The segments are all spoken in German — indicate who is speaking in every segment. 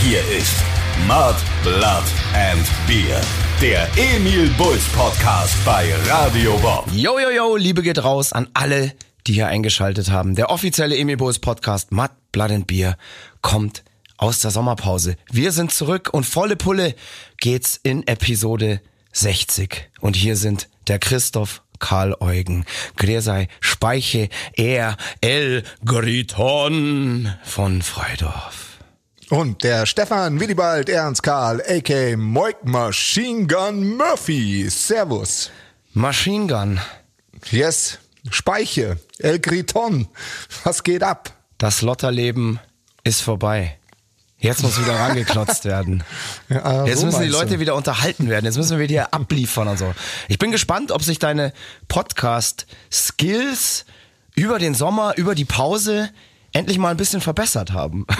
Speaker 1: Hier ist Mud, Blood and Beer. Der Emil Bulls Podcast bei Radio Bob.
Speaker 2: Yo, yo, yo, Liebe geht raus an alle, die hier eingeschaltet haben. Der offizielle Emil Bulls Podcast Mud, Blood and Beer kommt aus der Sommerpause. Wir sind zurück und volle Pulle geht's in Episode 60. Und hier sind der Christoph Karl Eugen, Gräsei, Speiche, er, El Griton von Freudorf.
Speaker 3: Und der Stefan Willibald Ernst Karl, a.k. Moik Machine Gun Murphy. Servus.
Speaker 2: Machine Gun.
Speaker 3: Yes. Speiche. El Griton. Was geht ab?
Speaker 2: Das Lotterleben ist vorbei. Jetzt muss wieder rangeklotzt werden.
Speaker 3: Ja,
Speaker 2: Jetzt
Speaker 3: so
Speaker 2: müssen die Leute
Speaker 3: du.
Speaker 2: wieder unterhalten werden. Jetzt müssen wir dir abliefern und so. Ich bin gespannt, ob sich deine Podcast-Skills über den Sommer, über die Pause endlich mal ein bisschen verbessert haben.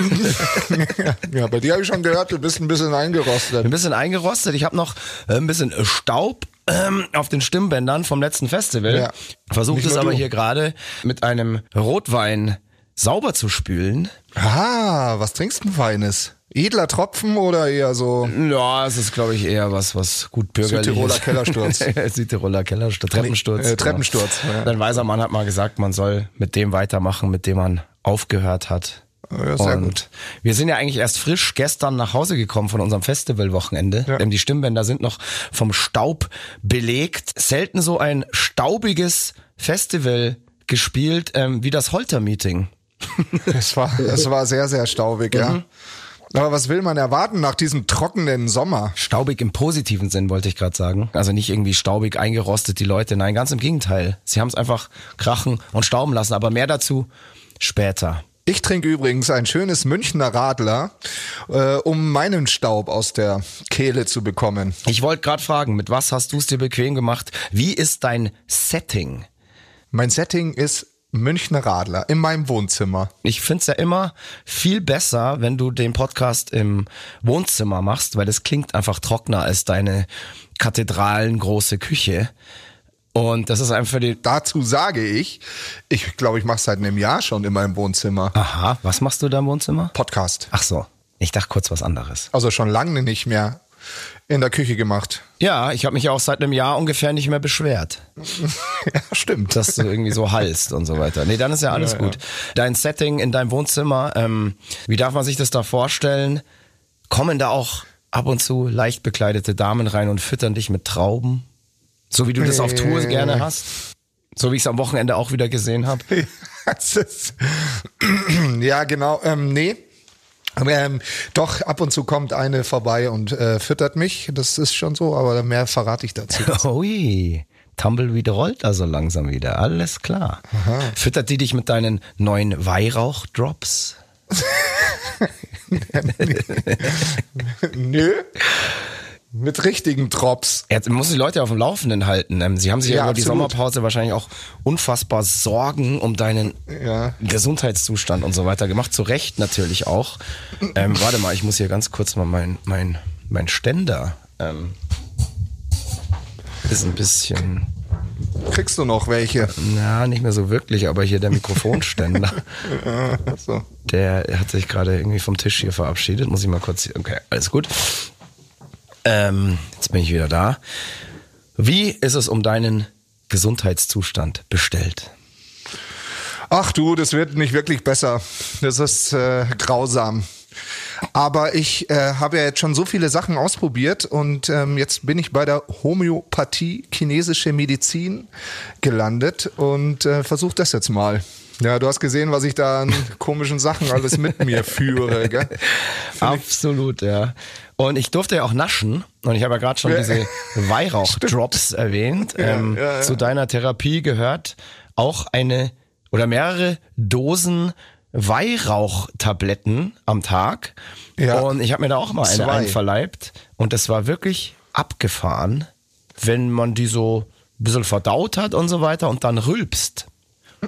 Speaker 3: Ja, bei dir habe ich schon gehört, du bist ein bisschen eingerostet.
Speaker 2: ein bisschen eingerostet. Ich habe noch äh, ein bisschen Staub ähm, auf den Stimmbändern vom letzten Festival.
Speaker 3: Ja.
Speaker 2: Versucht es aber
Speaker 3: du.
Speaker 2: hier gerade mit einem Rotwein sauber zu spülen.
Speaker 3: Ah, was trinkst du Feines? Edler Tropfen oder eher so
Speaker 2: Ja, es ist, glaube ich, eher was, was gut bürgerlich
Speaker 3: Südtiroler
Speaker 2: ist.
Speaker 3: Kellersturz.
Speaker 2: Südtiroler Kellersturz, Treppensturz.
Speaker 3: äh, Treppensturz, ja.
Speaker 2: Ein weiser Mann hat mal gesagt, man soll mit dem weitermachen, mit dem man aufgehört hat.
Speaker 3: Ja, sehr
Speaker 2: und
Speaker 3: gut.
Speaker 2: wir sind ja eigentlich erst frisch gestern nach Hause gekommen von unserem Festivalwochenende.
Speaker 3: Ja.
Speaker 2: Ähm, Die Stimmbänder sind noch vom Staub belegt. Selten so ein staubiges Festival gespielt ähm, wie das Holter-Meeting.
Speaker 3: Es war, es war sehr, sehr staubig,
Speaker 2: Mhm.
Speaker 3: ja. Aber was will man erwarten nach diesem trockenen Sommer?
Speaker 2: Staubig im positiven Sinn, wollte ich gerade sagen. Also nicht irgendwie staubig eingerostet, die Leute. Nein, ganz im Gegenteil. Sie haben es einfach krachen und stauben lassen. Aber mehr dazu später.
Speaker 3: Ich trinke übrigens ein schönes Münchner Radler, äh, um meinen Staub aus der Kehle zu bekommen.
Speaker 2: Ich wollte gerade fragen, mit was hast du es dir bequem gemacht? Wie ist dein Setting?
Speaker 3: Mein Setting ist Münchner Radler in meinem Wohnzimmer.
Speaker 2: Ich find's ja immer viel besser, wenn du den Podcast im Wohnzimmer machst, weil es klingt einfach trockener als deine kathedralengroße Küche. Und das ist einfach für die...
Speaker 3: Dazu sage ich, ich glaube, ich mache seit einem Jahr schon in meinem Wohnzimmer
Speaker 2: Aha, was machst du da im Wohnzimmer?
Speaker 3: Podcast.
Speaker 2: Ach so, ich dachte kurz was anderes.
Speaker 3: Also schon lange nicht mehr in der Küche gemacht.
Speaker 2: Ja, ich habe mich auch seit einem Jahr ungefähr nicht mehr beschwert,
Speaker 3: ja, stimmt.
Speaker 2: dass du irgendwie so hallst und so weiter. Nee, dann ist ja alles gut. Dein Setting in deinem Wohnzimmer, ähm, wie darf man sich das da vorstellen? Kommen da auch ab und zu leicht bekleidete Damen rein und füttern dich mit Trauben? So wie du das auf Tour gerne hast? So wie ich es am Wochenende auch wieder gesehen habe?
Speaker 3: Ja, genau. Ähm, nee. Aber, Ähm, doch, ab und zu kommt eine vorbei und äh, füttert mich. Das ist schon so, aber mehr verrate ich dazu.
Speaker 2: Ui, Tumbleweed rollt also langsam wieder. Alles klar. Füttert die dich mit deinen neuen Weihrauch-Drops?
Speaker 3: Nö. Mit richtigen Drops.
Speaker 2: Jetzt muss die Leute auf dem Laufenden halten. Ähm, Sie haben sich ja,
Speaker 3: Ja,
Speaker 2: über die. Sommerpause wahrscheinlich auch unfassbar Sorgen um deinen
Speaker 3: Ja.
Speaker 2: Gesundheitszustand und so weiter gemacht. Zu Recht natürlich auch. Ähm, warte mal, ich muss hier ganz kurz mal mein, mein, mein Ständer. Ähm, ist ein bisschen,
Speaker 3: Kriegst du noch welche?
Speaker 2: na, nicht mehr so wirklich, aber hier der Mikrofonständer.
Speaker 3: so.
Speaker 2: Der hat sich gerade irgendwie vom Tisch hier verabschiedet. Muss ich mal kurz. Okay, alles gut. Ähm, jetzt bin ich wieder da. Wie ist es um deinen Gesundheitszustand bestellt?
Speaker 3: Ach du, das wird nicht wirklich besser. Das ist äh, grausam. Aber ich äh, habe ja jetzt schon so viele Sachen ausprobiert und ähm, jetzt bin ich bei der Homöopathie, chinesische Medizin gelandet und äh, versuche das jetzt mal. Ja, du hast gesehen, was ich da an komischen Sachen alles mit mir führe. Gell?
Speaker 2: Absolut, ja. Und ich durfte ja auch naschen. Und ich habe ja gerade schon
Speaker 3: Ja.
Speaker 2: diese Weihrauchdrops erwähnt. ähm,
Speaker 3: ja, ja.
Speaker 2: Zu deiner Therapie gehört auch eine oder mehrere Dosen Weihrauchtabletten am Tag.
Speaker 3: Ja.
Speaker 2: Und ich habe mir da auch mal eine
Speaker 3: Zwei.
Speaker 2: einverleibt. Und das war wirklich abgefahren, wenn man die so ein bisschen verdaut hat und so weiter und dann rülpst.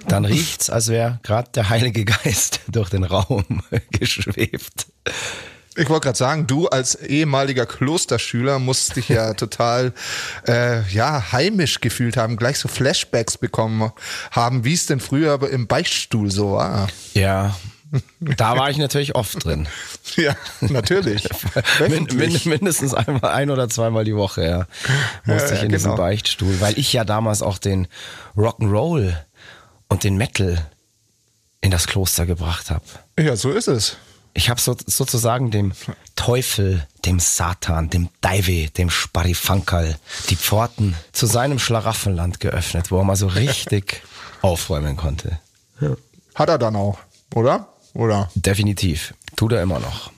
Speaker 2: Dann riecht's, als wäre gerade der Heilige Geist durch den Raum geschwebt.
Speaker 3: Ich wollte gerade sagen, du als ehemaliger Klosterschüler musst dich ja total äh, ja heimisch gefühlt haben, gleich so Flashbacks bekommen haben, wie es denn früher im Beichtstuhl so war.
Speaker 2: Ja, Da war ich natürlich oft drin.
Speaker 3: Ja, natürlich.
Speaker 2: Min, min, mindestens einmal, ein oder zweimal die Woche, ja. Musste
Speaker 3: Ja,
Speaker 2: ich in
Speaker 3: ja,
Speaker 2: diesen
Speaker 3: genau.
Speaker 2: Beichtstuhl, weil ich ja damals auch den Rock'n'Roll und den Metal in das Kloster gebracht habe.
Speaker 3: Ja, so ist es.
Speaker 2: Ich habe so, sozusagen dem Teufel, dem Satan, dem Daiwe, dem Sparifankal die Pforten zu seinem Schlaraffenland geöffnet, wo er mal so richtig aufräumen konnte.
Speaker 3: Hat er dann auch, oder? Oder?
Speaker 2: Definitiv. Tut er immer noch.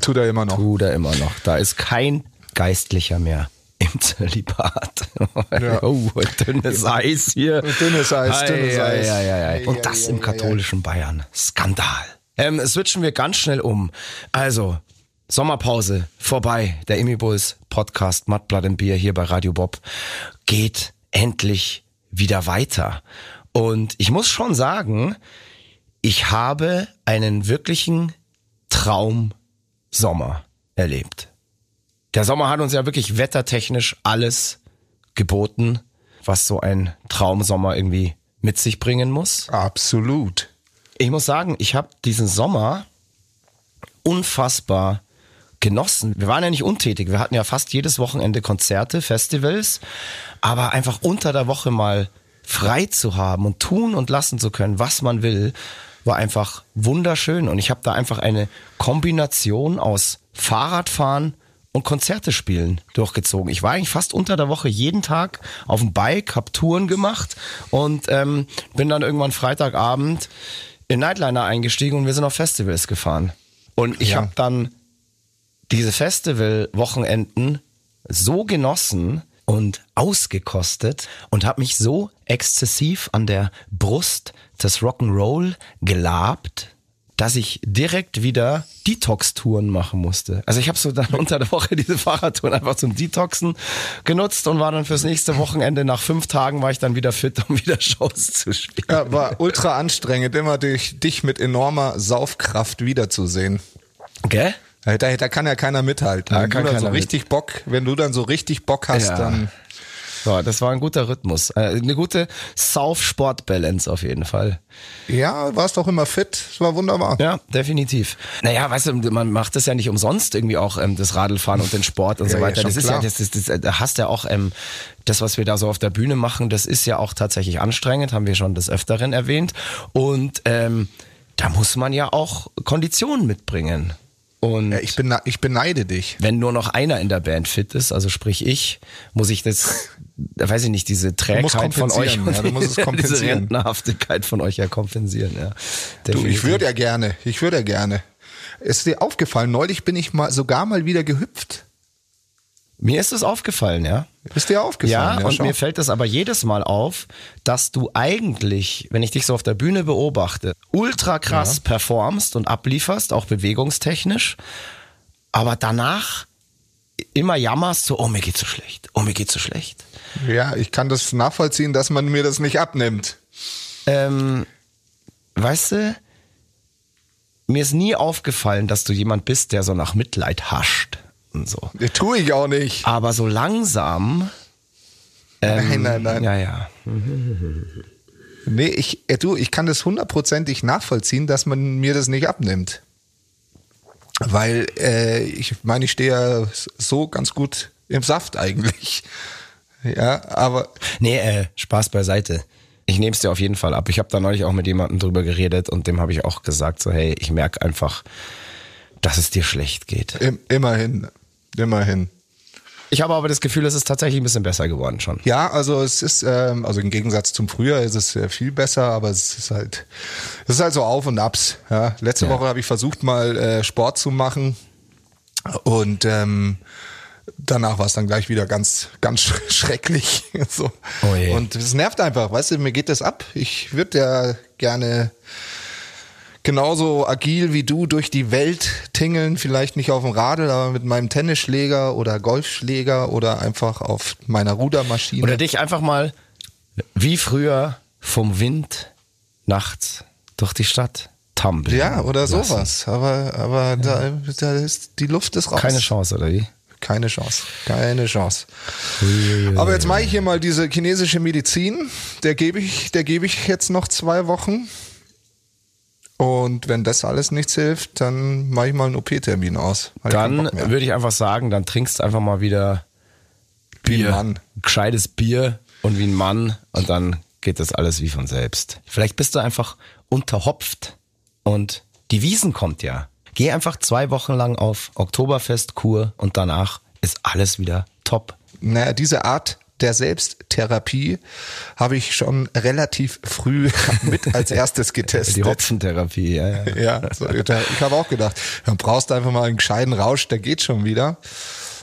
Speaker 3: Tut er immer noch.
Speaker 2: Tut er immer noch. Da ist kein Geistlicher mehr im Zölibat.
Speaker 3: Ja.
Speaker 2: Oh, dünnes Eis hier.
Speaker 3: Dünnes Eis,
Speaker 2: Ei,
Speaker 3: dünnes
Speaker 2: ei,
Speaker 3: Eis.
Speaker 2: ei, ei, ei. Und das im katholischen Bayern. Skandal. Ähm, switchen wir ganz schnell um. Also, Sommerpause vorbei. Der Imibus Podcast Mud Blood and Beer hier bei Radio Bob geht endlich wieder weiter. Und ich muss schon sagen, ich habe einen wirklichen Traum Sommer erlebt. Der Sommer hat uns ja wirklich wettertechnisch alles geboten, was so ein Traumsommer irgendwie mit sich bringen muss.
Speaker 3: Absolut.
Speaker 2: Ich muss sagen, ich habe diesen Sommer unfassbar genossen. Wir waren ja nicht untätig. Wir hatten ja fast jedes Wochenende Konzerte, Festivals, aber einfach unter der Woche mal frei zu haben und tun und lassen zu können, was man will, war einfach wunderschön. Und ich habe da einfach eine Kombination aus Fahrradfahren und Konzerte spielen durchgezogen. Ich war eigentlich fast unter der Woche jeden Tag auf dem Bike, hab Touren gemacht und ähm, bin dann irgendwann Freitagabend in Nightliner eingestiegen und wir sind auf Festivals gefahren. Und ich
Speaker 3: Ja.
Speaker 2: habe dann diese Festival-Wochenenden so genossen und ausgekostet und habe mich so exzessiv an der Brust des Rock'n'Roll gelabt, dass ich direkt wieder Detox-Touren machen musste. Also ich habe so dann unter der Woche diese Fahrradtouren einfach zum Detoxen genutzt und war dann fürs nächste Wochenende, nach fünf Tagen war ich dann wieder fit, um wieder Shows zu spielen.
Speaker 3: Ja, war ultra anstrengend, immer dich, dich mit enormer Saufkraft wiederzusehen.
Speaker 2: Gell?
Speaker 3: Da, da kann ja keiner mithalten.
Speaker 2: Da
Speaker 3: wenn
Speaker 2: kann
Speaker 3: du dann so
Speaker 2: keiner mit.
Speaker 3: richtig Bock, wenn du dann so richtig Bock hast,
Speaker 2: Ja.
Speaker 3: dann
Speaker 2: Ja, das war ein guter Rhythmus. Äh, Eine gute Sauf-Sport-Balance auf jeden Fall.
Speaker 3: ja, warst doch immer fit. Es war wunderbar.
Speaker 2: Ja, definitiv. Naja, weißt du, man macht das ja nicht umsonst irgendwie auch, ähm, das Radlfahren und den Sport und
Speaker 3: Ja,
Speaker 2: so
Speaker 3: ja,
Speaker 2: weiter.
Speaker 3: schon
Speaker 2: das ist
Speaker 3: klar.
Speaker 2: ja, das, das, das, da hast ja auch, ähm, das, was wir da so auf der Bühne machen, das ist ja auch tatsächlich anstrengend, haben wir schon des Öfteren erwähnt. Und ähm, da muss man ja auch Konditionen mitbringen. Und
Speaker 3: Ja, ich, bin, ich beneide dich.
Speaker 2: wenn nur noch einer in der Band fit ist, also sprich ich, muss ich das, da weiß ich nicht, diese Trägheit von euch,
Speaker 3: ja, du musst es
Speaker 2: diese
Speaker 3: kompensieren.
Speaker 2: Rentnerhaftigkeit von euch ja kompensieren. Ja.
Speaker 3: Du, ich würde ja gerne, ich würde ja gerne. Ist dir aufgefallen, neulich bin ich mal sogar mal wieder gehüpft.
Speaker 2: Mir ist es aufgefallen, ja.
Speaker 3: Ist dir aufgefallen?
Speaker 2: Ja, und
Speaker 3: schau.
Speaker 2: mir fällt es aber jedes Mal auf, dass du eigentlich, wenn ich dich so auf der Bühne beobachte, ultra krass performst und ablieferst, auch bewegungstechnisch, aber danach immer jammerst so, oh mir geht's so schlecht, oh mir geht's so schlecht.
Speaker 3: Ja, ich kann das nachvollziehen, dass man mir das nicht abnimmt.
Speaker 2: Ähm, weißt du, mir ist nie aufgefallen, dass du jemand bist, der so nach Mitleid hascht und so.
Speaker 3: Das tue ich auch nicht.
Speaker 2: Aber so langsam. Ähm,
Speaker 3: Nein, nein, nein.
Speaker 2: Ja, ja.
Speaker 3: Nee, ich, äh, du, ich kann das hundertprozentig nachvollziehen, dass man mir das nicht abnimmt. Weil äh, ich meine, ich stehe ja so ganz gut im Saft eigentlich. Ja, aber
Speaker 2: Nee, äh, Spaß beiseite. Ich nehme es dir auf jeden Fall ab. Ich habe da neulich auch mit jemandem drüber geredet und dem habe ich auch gesagt, so hey, ich merke einfach, dass es dir schlecht geht.
Speaker 3: im, immerhin, immerhin.
Speaker 2: Ich habe aber das Gefühl, es ist tatsächlich ein bisschen besser geworden schon.
Speaker 3: Ja, also es ist, ähm, also im Gegensatz zum Frühjahr ist es äh, viel besser, aber es ist halt, es ist halt so Auf und Abs. Ja. Letzte
Speaker 2: Ja.
Speaker 3: Woche habe ich versucht mal äh, Sport zu machen und ähm, danach war es dann gleich wieder ganz, ganz sch schrecklich. so.
Speaker 2: Oh je.
Speaker 3: Und es nervt einfach, weißt du, mir geht das ab. Ich würde ja gerne genauso agil wie du durch die Welt tingeln, vielleicht nicht auf dem Radl, aber mit meinem Tennisschläger oder Golfschläger oder einfach auf meiner Rudermaschine.
Speaker 2: Oder dich einfach mal wie früher vom Wind nachts durch die Stadt tummeln.
Speaker 3: ja, oder
Speaker 2: lassen.
Speaker 3: sowas. Aber, aber da, da ist die Luft ist raus.
Speaker 2: Keine Chance, oder wie?
Speaker 3: Keine Chance. Keine Chance. Aber jetzt mache ich hier mal diese chinesische Medizin. Der gebe ich, der gebe ich jetzt noch zwei Wochen. Und wenn das alles nichts hilft, dann mache ich mal einen OP-Termin aus.
Speaker 2: Dann würde ich einfach sagen, dann trinkst du einfach mal wieder
Speaker 3: Wie ein
Speaker 2: Bier.
Speaker 3: Mann.
Speaker 2: Gescheites Bier und wie ein Mann und dann geht das alles wie von selbst. Vielleicht bist du einfach unterhopft und die Wiesen kommt ja. Geh einfach zwei Wochen lang auf Oktoberfestkur und danach ist alles wieder top.
Speaker 3: Naja, diese Art der Selbsttherapie habe ich schon relativ früh mit als erstes getestet.
Speaker 2: Die Hopfentherapie, ja, ja.
Speaker 3: Ja, so, ich habe auch gedacht, dann brauchst du einfach mal einen gescheiten Rausch, der geht schon wieder.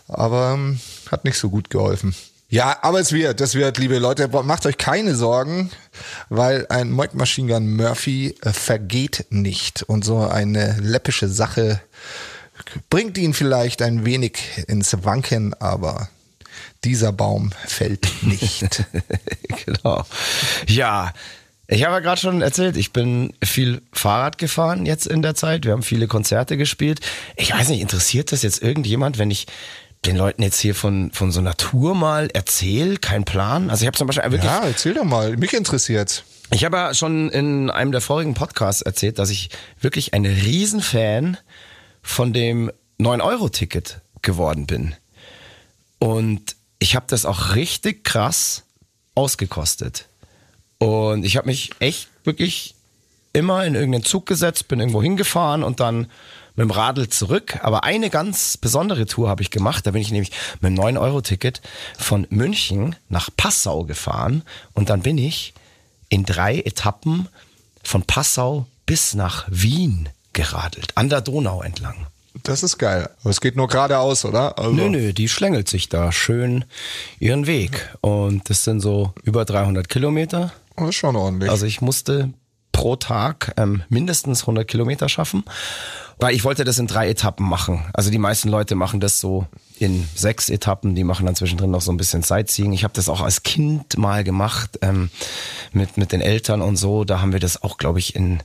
Speaker 3: Aber ähm, hat nicht so gut geholfen. Ja, aber es wird, das wird, liebe Leute, macht euch keine Sorgen, weil ein Moik Machine Gun Murphy äh, vergeht nicht. Und so eine läppische Sache bringt ihn vielleicht ein wenig ins Wanken, aber dieser Baum fällt nicht.
Speaker 2: genau. Ja, ich habe ja gerade schon erzählt, ich bin viel Fahrrad gefahren jetzt in der Zeit. Wir haben viele Konzerte gespielt. Ich weiß nicht, interessiert das jetzt irgendjemand, wenn ich den Leuten jetzt hier von, von so einer Tour mal erzähle? Kein Plan. Also ich habe zum Beispiel wirklich
Speaker 3: ja, erzähl doch mal, mich interessiert's.
Speaker 2: ich habe ja schon in einem der vorigen Podcasts erzählt, dass ich wirklich ein Riesenfan von dem 9-Euro-Ticket geworden bin. Und ich habe das auch richtig krass ausgekostet. Und ich habe mich echt wirklich immer in irgendeinen Zug gesetzt, bin irgendwo hingefahren und dann mit dem Radl zurück. Aber eine ganz besondere Tour habe ich gemacht. Da bin ich nämlich mit dem 9-Euro-Ticket von München nach Passau gefahren. Und dann bin ich in drei Etappen von Passau bis nach Wien geradelt, an der Donau entlang.
Speaker 3: Das ist geil. Aber es geht nur geradeaus, oder? Also,
Speaker 2: Nö, nö, die schlängelt sich da schön ihren Weg. Und das sind so über 300 Kilometer.
Speaker 3: Das ist schon ordentlich.
Speaker 2: Also ich musste pro Tag ähm, mindestens 100 Kilometer schaffen, weil ich wollte das in drei Etappen machen. Also die meisten Leute machen das so in sechs Etappen, die machen dann zwischendrin noch so ein bisschen Sightseeing. Ich habe das auch als Kind mal gemacht ähm, mit, mit den Eltern und so. Da haben wir das auch, glaube ich, in,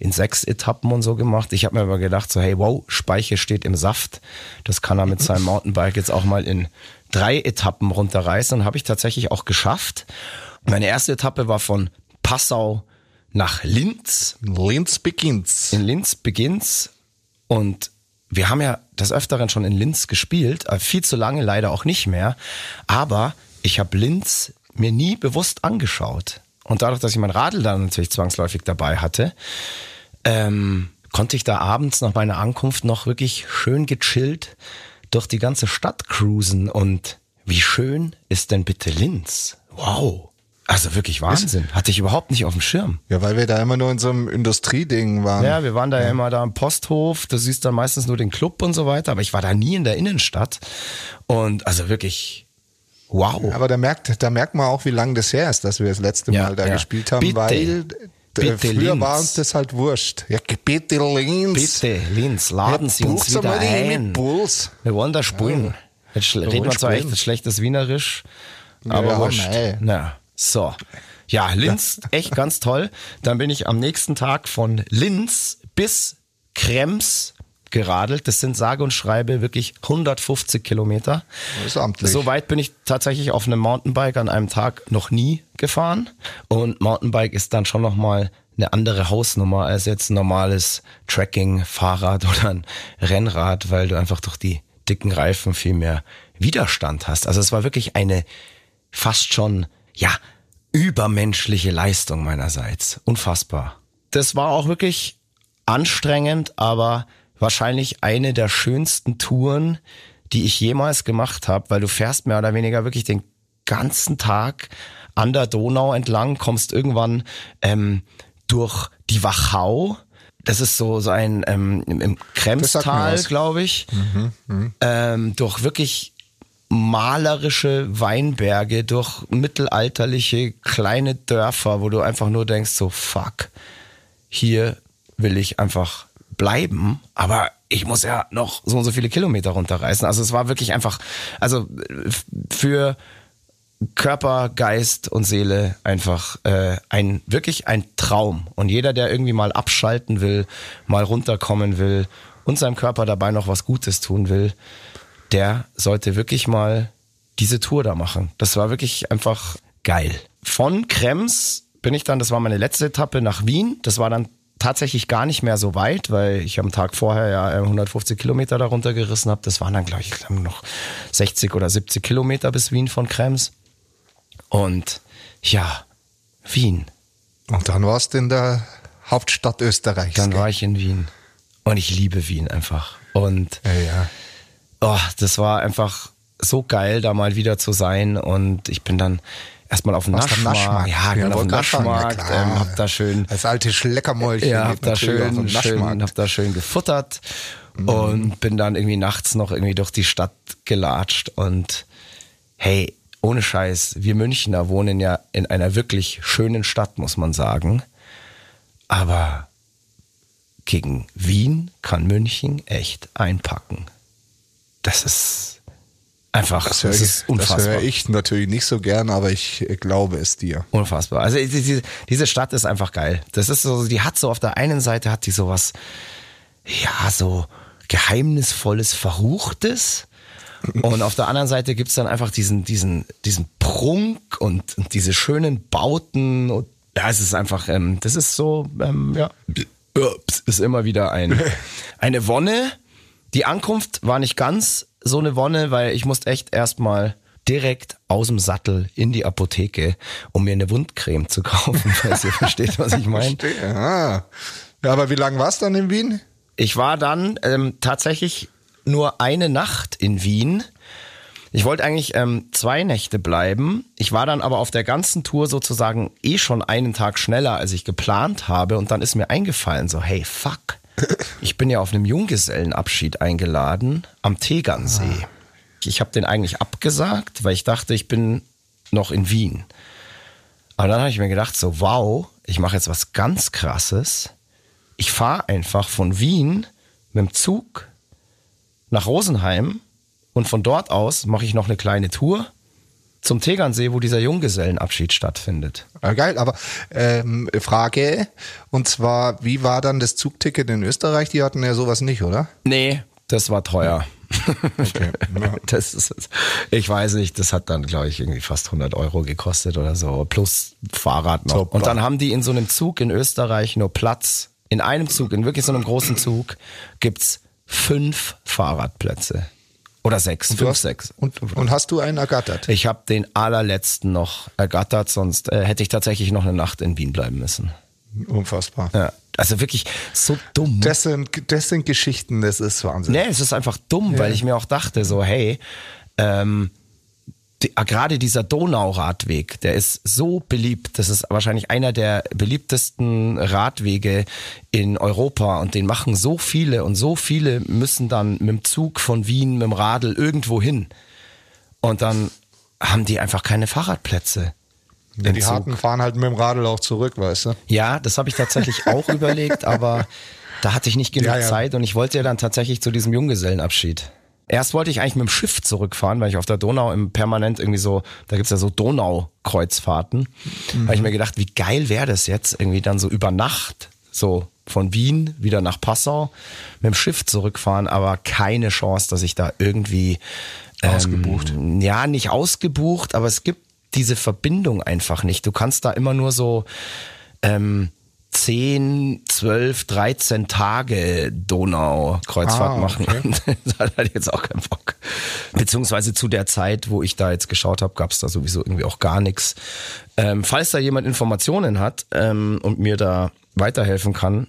Speaker 2: in sechs Etappen und so gemacht. Ich habe mir aber gedacht, so hey, wow, Speiche steht im Saft. Das kann er mit seinem Mountainbike jetzt auch mal in drei Etappen runterreißen und habe ich tatsächlich auch geschafft. Meine erste Etappe war von Passau nach Linz.
Speaker 3: Linz beginnt's.
Speaker 2: In Linz beginnt's und wir haben ja des Öfteren schon in Linz gespielt, äh, viel zu lange leider auch nicht mehr. Aber ich habe Linz mir nie bewusst angeschaut. Und dadurch, dass ich mein Radl dann natürlich zwangsläufig dabei hatte, ähm, konnte ich da abends nach meiner Ankunft noch wirklich schön gechillt durch die ganze Stadt cruisen. Und wie schön ist denn bitte Linz? Wow. Also wirklich Wahnsinn. Hatte ich überhaupt nicht auf dem Schirm.
Speaker 3: Ja, weil wir da immer nur in so einem Industrieding waren.
Speaker 2: Ja, wir waren da ja immer da am Posthof. Du siehst dann meistens nur den Club und so weiter. Aber ich war da nie in der Innenstadt. Und also wirklich, wow.
Speaker 3: Aber da merkt, da merkt man auch, wie lange das her ist, dass wir das letzte
Speaker 2: Ja,
Speaker 3: Mal da
Speaker 2: ja.
Speaker 3: gespielt haben,
Speaker 2: Bitte.
Speaker 3: weil äh,
Speaker 2: Bitte
Speaker 3: früher
Speaker 2: Linz.
Speaker 3: war uns das halt wurscht. Ja, bitte Linz.
Speaker 2: Bitte, Linz, laden Sie uns wieder ein.
Speaker 3: Puls.
Speaker 2: Wir wollen da spielen. Jetzt schl- reden wir zwar echt schlechtes Wienerisch, aber
Speaker 3: Ja,
Speaker 2: wurscht.
Speaker 3: mei.
Speaker 2: Na, so. Ja, Linz, echt ganz toll. Dann bin ich am nächsten Tag von Linz bis Krems geradelt. Das sind sage und schreibe wirklich 150 Kilometer.
Speaker 3: Das ist amtlich.
Speaker 2: So weit bin ich tatsächlich auf einem Mountainbike an einem Tag noch nie gefahren. Und Mountainbike ist dann schon nochmal eine andere Hausnummer als jetzt ein normales Tracking-Fahrrad oder ein Rennrad, weil du einfach durch die dicken Reifen viel mehr Widerstand hast. Also es war wirklich eine fast schon, ja, übermenschliche Leistung meinerseits. Unfassbar. Das war auch wirklich anstrengend, aber wahrscheinlich eine der schönsten Touren, die ich jemals gemacht habe, weil du fährst mehr oder weniger wirklich den ganzen Tag an der Donau entlang, kommst irgendwann ähm, durch die Wachau. Das ist so, so ein ähm, im, im Kremstal, glaube ich. Ähm, durch wirklich malerische Weinberge, durch mittelalterliche kleine Dörfer, wo du einfach nur denkst, so fuck, hier will ich einfach bleiben, aber ich muss ja noch so und so viele Kilometer runterreißen. Also es war wirklich einfach, also äh, für Körper, Geist und Seele einfach äh, ein wirklich ein Traum. Und jeder, der irgendwie mal abschalten will, mal runterkommen will und seinem Körper dabei noch was Gutes tun will, der sollte wirklich mal diese Tour da machen. Das war wirklich einfach geil. Von Krems bin ich dann, das war meine letzte Etappe nach Wien. Das war dann tatsächlich gar nicht mehr so weit, weil ich am Tag vorher ja 150 Kilometer darunter gerissen habe. Das waren dann, glaube ich, noch 60 oder 70 Kilometer bis Wien von Krems. Und ja, Wien.
Speaker 3: Und dann warst du in der Hauptstadt Österreichs.
Speaker 2: Dann war ich in Wien. Und ich liebe Wien einfach. Und
Speaker 3: Ja, ja.
Speaker 2: oh, das war einfach so geil, da mal wieder zu sein. Und ich bin dann erstmal auf
Speaker 3: am
Speaker 2: Naschmarkt. Ja, bin auf
Speaker 3: sagen,
Speaker 2: Naschmarkt. ähm, hab da schön
Speaker 3: Als alte Schleckermäulchen.
Speaker 2: ja, hab da schön, schön, hab da schön gefuttert
Speaker 3: Mhm.
Speaker 2: und bin dann irgendwie nachts noch irgendwie durch die Stadt gelatscht und hey, ohne Scheiß, wir Münchner wohnen ja in einer wirklich schönen Stadt, muss man sagen. Aber gegen Wien kann München echt einpacken. Das ist einfach, das,
Speaker 3: Das ich,
Speaker 2: ist unfassbar.
Speaker 3: das höre ich natürlich nicht so gern, aber ich äh, glaube es dir.
Speaker 2: Unfassbar. Also diese, Stadt ist einfach geil. Das ist so, die hat so auf der einen Seite hat die sowas, ja, so geheimnisvolles, verruchtes. Und auf der anderen Seite gibt's dann einfach diesen, diesen, diesen Prunk und, und diese schönen Bauten. Und ja, es ist einfach, ähm, das ist so, ähm, ja, ist immer wieder ein, eine Wonne. Die Ankunft war nicht ganz so eine Wonne, weil ich musste echt erstmal direkt aus dem Sattel in die Apotheke, um mir eine Wundcreme zu kaufen, falls ihr versteht, was ich meine.
Speaker 3: Ja. ja, aber wie lange warst du dann in Wien?
Speaker 2: Ich war dann ähm, tatsächlich nur eine Nacht in Wien. Ich wollte eigentlich ähm, zwei Nächte bleiben. Ich war dann aber auf der ganzen Tour sozusagen eh schon einen Tag schneller, als ich geplant habe. Und dann ist mir eingefallen, so, hey, fuck. Ich bin ja auf einem Junggesellenabschied eingeladen am Tegernsee. Ich habe den eigentlich abgesagt, weil ich dachte, ich bin noch in Wien. Aber dann habe ich mir gedacht, so, wow, ich mache jetzt was ganz Krasses. Ich fahre einfach von Wien mit dem Zug nach Rosenheim und von dort aus mache ich noch eine kleine Tour zum Tegernsee, wo dieser Junggesellenabschied stattfindet.
Speaker 3: Ah, geil, aber ähm, Frage, und zwar, wie war dann das Zugticket in Österreich? Die hatten ja sowas nicht, oder?
Speaker 2: Nee, das war teuer.
Speaker 3: Okay. Ja.
Speaker 2: Das ist, ich weiß nicht, das hat dann, glaube ich, irgendwie fast 100 Euro gekostet oder so, plus Fahrrad noch.
Speaker 3: Super.
Speaker 2: Und dann haben die in so einem Zug in Österreich nur Platz. In einem Zug, in wirklich so einem großen Zug, gibt's fünf Fahrradplätze. Oder sechs,
Speaker 3: Du
Speaker 2: fünf,
Speaker 3: hast,
Speaker 2: sechs.
Speaker 3: Und, und hast du einen ergattert?
Speaker 2: Ich habe den allerletzten noch ergattert, sonst äh, hätte ich tatsächlich noch eine Nacht in Wien bleiben müssen.
Speaker 3: Unfassbar.
Speaker 2: Ja, also wirklich so dumm.
Speaker 3: Das sind, das sind Geschichten, das ist Wahnsinn.
Speaker 2: Nee, es ist einfach dumm, weil ich mir auch dachte, so, hey, ähm, die, ah, gerade dieser Donauradweg, der ist so beliebt. Das ist wahrscheinlich einer der beliebtesten Radwege in Europa und den machen so viele und so viele müssen dann mit dem Zug von Wien, mit dem Radl irgendwo hin. Und dann haben die einfach keine Fahrradplätze.
Speaker 3: Ja, die
Speaker 2: Zug.
Speaker 3: Harten fahren halt mit dem Radl auch zurück, weißt du?
Speaker 2: Ja, das habe ich tatsächlich auch überlegt, aber da hatte ich nicht genug
Speaker 3: Ja, ja.
Speaker 2: Zeit und ich wollte ja dann tatsächlich zu diesem Junggesellenabschied. Erst wollte ich eigentlich mit dem Schiff zurückfahren, weil ich auf der Donau im permanent irgendwie so, da gibt's ja so Donaukreuzfahrten.
Speaker 3: Mhm.
Speaker 2: Habe ich mir gedacht, wie geil wäre das jetzt, irgendwie dann so über Nacht, so von Wien wieder nach Passau mit dem Schiff zurückfahren, aber keine Chance, dass ich da irgendwie
Speaker 3: Ausgebucht.
Speaker 2: Ähm, ja, nicht ausgebucht, aber es gibt diese Verbindung einfach nicht. Du kannst da immer nur so ähm, 10, 12, 13 Tage Donau-Kreuzfahrt
Speaker 3: Ah,
Speaker 2: machen.
Speaker 3: okay.
Speaker 2: Da hatte ich jetzt auch keinen Bock. Beziehungsweise zu der Zeit, wo ich da jetzt geschaut habe, gab es da sowieso irgendwie auch gar nichts. Ähm, falls da jemand Informationen hat ähm, und mir da weiterhelfen kann,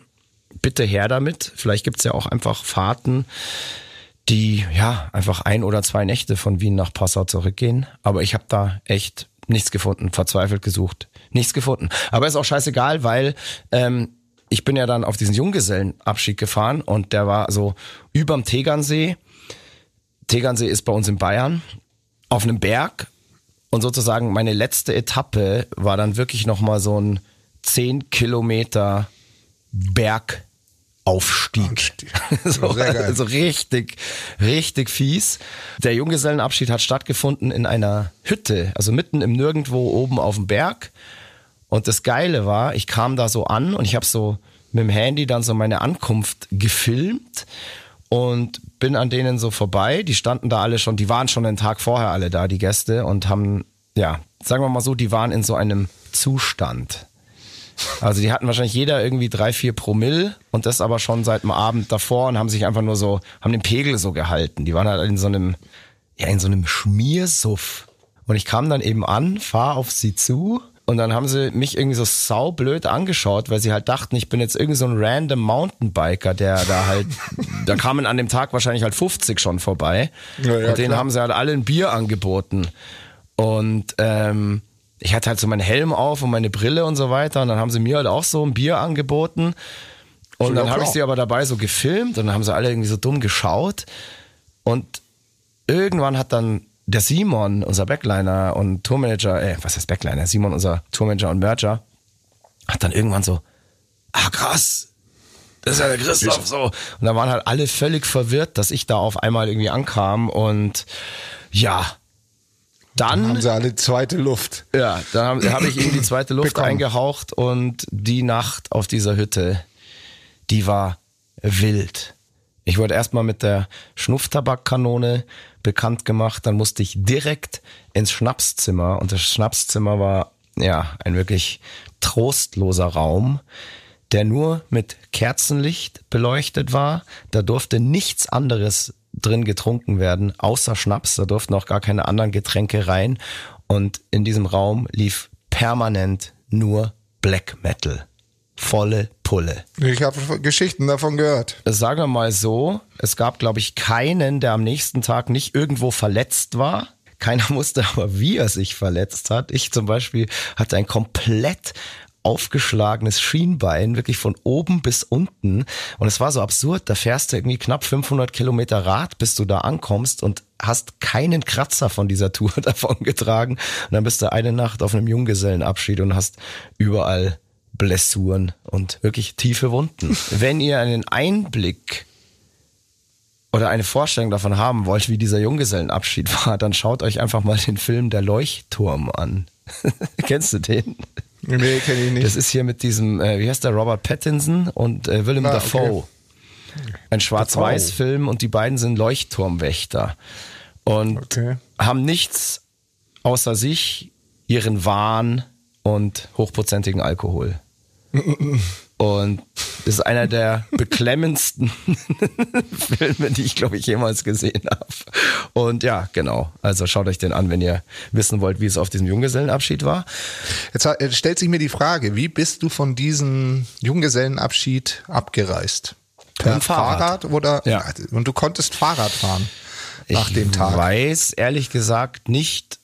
Speaker 2: bitte her damit. Vielleicht gibt's ja auch einfach Fahrten, die ja einfach ein oder zwei Nächte von Wien nach Passau zurückgehen. Aber ich habe da echt nichts gefunden, verzweifelt gesucht, nichts gefunden. Aber ist auch scheißegal, weil ähm, ich bin ja dann auf diesen Junggesellenabschied gefahren und der war so überm Tegernsee. Tegernsee ist bei uns in Bayern auf einem Berg und sozusagen meine letzte Etappe war dann wirklich noch mal so ein 10 Kilometer Bergaufstieg. so, also richtig, richtig fies. Der Junggesellenabschied hat stattgefunden in einer Hütte, also mitten im Nirgendwo oben auf dem Berg. Und das Geile war, ich kam da so an und ich habe so mit dem Handy dann so meine Ankunft gefilmt und bin an denen so vorbei. Die standen da alle schon, die waren schon einen Tag vorher alle da, die Gäste, und haben, ja, sagen wir mal so, die waren in so einem Zustand. Also die hatten wahrscheinlich jeder irgendwie drei, vier Promille und das aber schon seit dem Abend davor und haben sich einfach nur so, haben den Pegel so gehalten. Die waren halt in so einem, ja, in so einem Schmiersuff. Und ich kam dann eben an, fahr auf sie zu und dann haben sie mich irgendwie so saublöd angeschaut, weil sie halt dachten, ich bin jetzt irgendwie so ein random Mountainbiker, der da halt, da kamen an dem Tag wahrscheinlich halt 50 schon vorbei.
Speaker 3: Ja, ja,
Speaker 2: und denen
Speaker 3: klar.
Speaker 2: haben sie halt alle ein Bier angeboten. Und ähm, ich hatte halt so meinen Helm auf und meine Brille und so weiter. Und dann haben sie mir halt auch so ein Bier angeboten. Und dann habe ich sie aber dabei so gefilmt und dann haben sie alle irgendwie so dumm geschaut. Und irgendwann hat dann der Simon, unser Backliner und Tourmanager, äh, was heißt Backliner? Simon, unser Tourmanager und Merger, hat dann irgendwann so, ah krass, das ist ja der Christoph so. Und da waren halt alle völlig verwirrt, dass ich da auf einmal irgendwie ankam und ja, dann
Speaker 3: Haben sie alle zweite Luft.
Speaker 2: ja, dann habe hab ich ihm die zweite Luft
Speaker 3: Bekommen.
Speaker 2: eingehaucht und die Nacht auf dieser Hütte, die war wild. Ich wurde erstmal mit der Schnupftabakkanone bekannt gemacht, dann musste ich direkt ins Schnapszimmer und das Schnapszimmer war ja ein wirklich trostloser Raum, der nur mit Kerzenlicht beleuchtet war. Da durfte nichts anderes drin getrunken werden, außer Schnaps. Da durften auch gar keine anderen Getränke rein. Und in diesem Raum lief permanent nur Black Metal. Volle Pulle.
Speaker 3: Ich habe Geschichten davon gehört.
Speaker 2: Sagen wir mal so, es gab, glaube ich, keinen, der am nächsten Tag nicht irgendwo verletzt war. Keiner wusste aber, wie er sich verletzt hat. Ich zum Beispiel hatte ein komplett aufgeschlagenes Schienbein, wirklich von oben bis unten. Und es war so absurd, da fährst du irgendwie knapp 500 Kilometer Rad, bis du da ankommst und hast keinen Kratzer von dieser Tour davon getragen. Und dann bist du eine Nacht auf einem Junggesellenabschied und hast überall Blessuren und wirklich tiefe Wunden. Wenn ihr einen Einblick oder eine Vorstellung davon haben wollt, wie dieser Junggesellenabschied war, dann schaut euch einfach mal den Film Der Leuchtturm an. Kennst du den?
Speaker 3: Nee, kenne ich nicht.
Speaker 2: Das ist hier mit diesem, äh, wie heißt der, Robert Pattinson und äh, Willem
Speaker 3: Ah,
Speaker 2: Dafoe.
Speaker 3: okay.
Speaker 2: Ein Schwarz-Weiß-Film und die beiden sind Leuchtturmwächter. Und
Speaker 3: Okay.
Speaker 2: haben nichts außer sich, ihren Wahn und hochprozentigen Alkohol. Und das ist einer der beklemmendsten Filme, die ich, glaube ich, jemals gesehen habe. Und ja, genau. Also schaut euch den an, wenn ihr wissen wollt, wie es auf diesem Junggesellenabschied war.
Speaker 3: Jetzt jetzt stellt sich mir die Frage, wie bist du von diesem Junggesellenabschied abgereist? Per
Speaker 2: dem Fahrrad.
Speaker 3: oder?
Speaker 2: Ja.
Speaker 3: Und du konntest Fahrrad fahren nach
Speaker 2: ich
Speaker 3: dem Tag.
Speaker 2: weiß ehrlich gesagt nicht,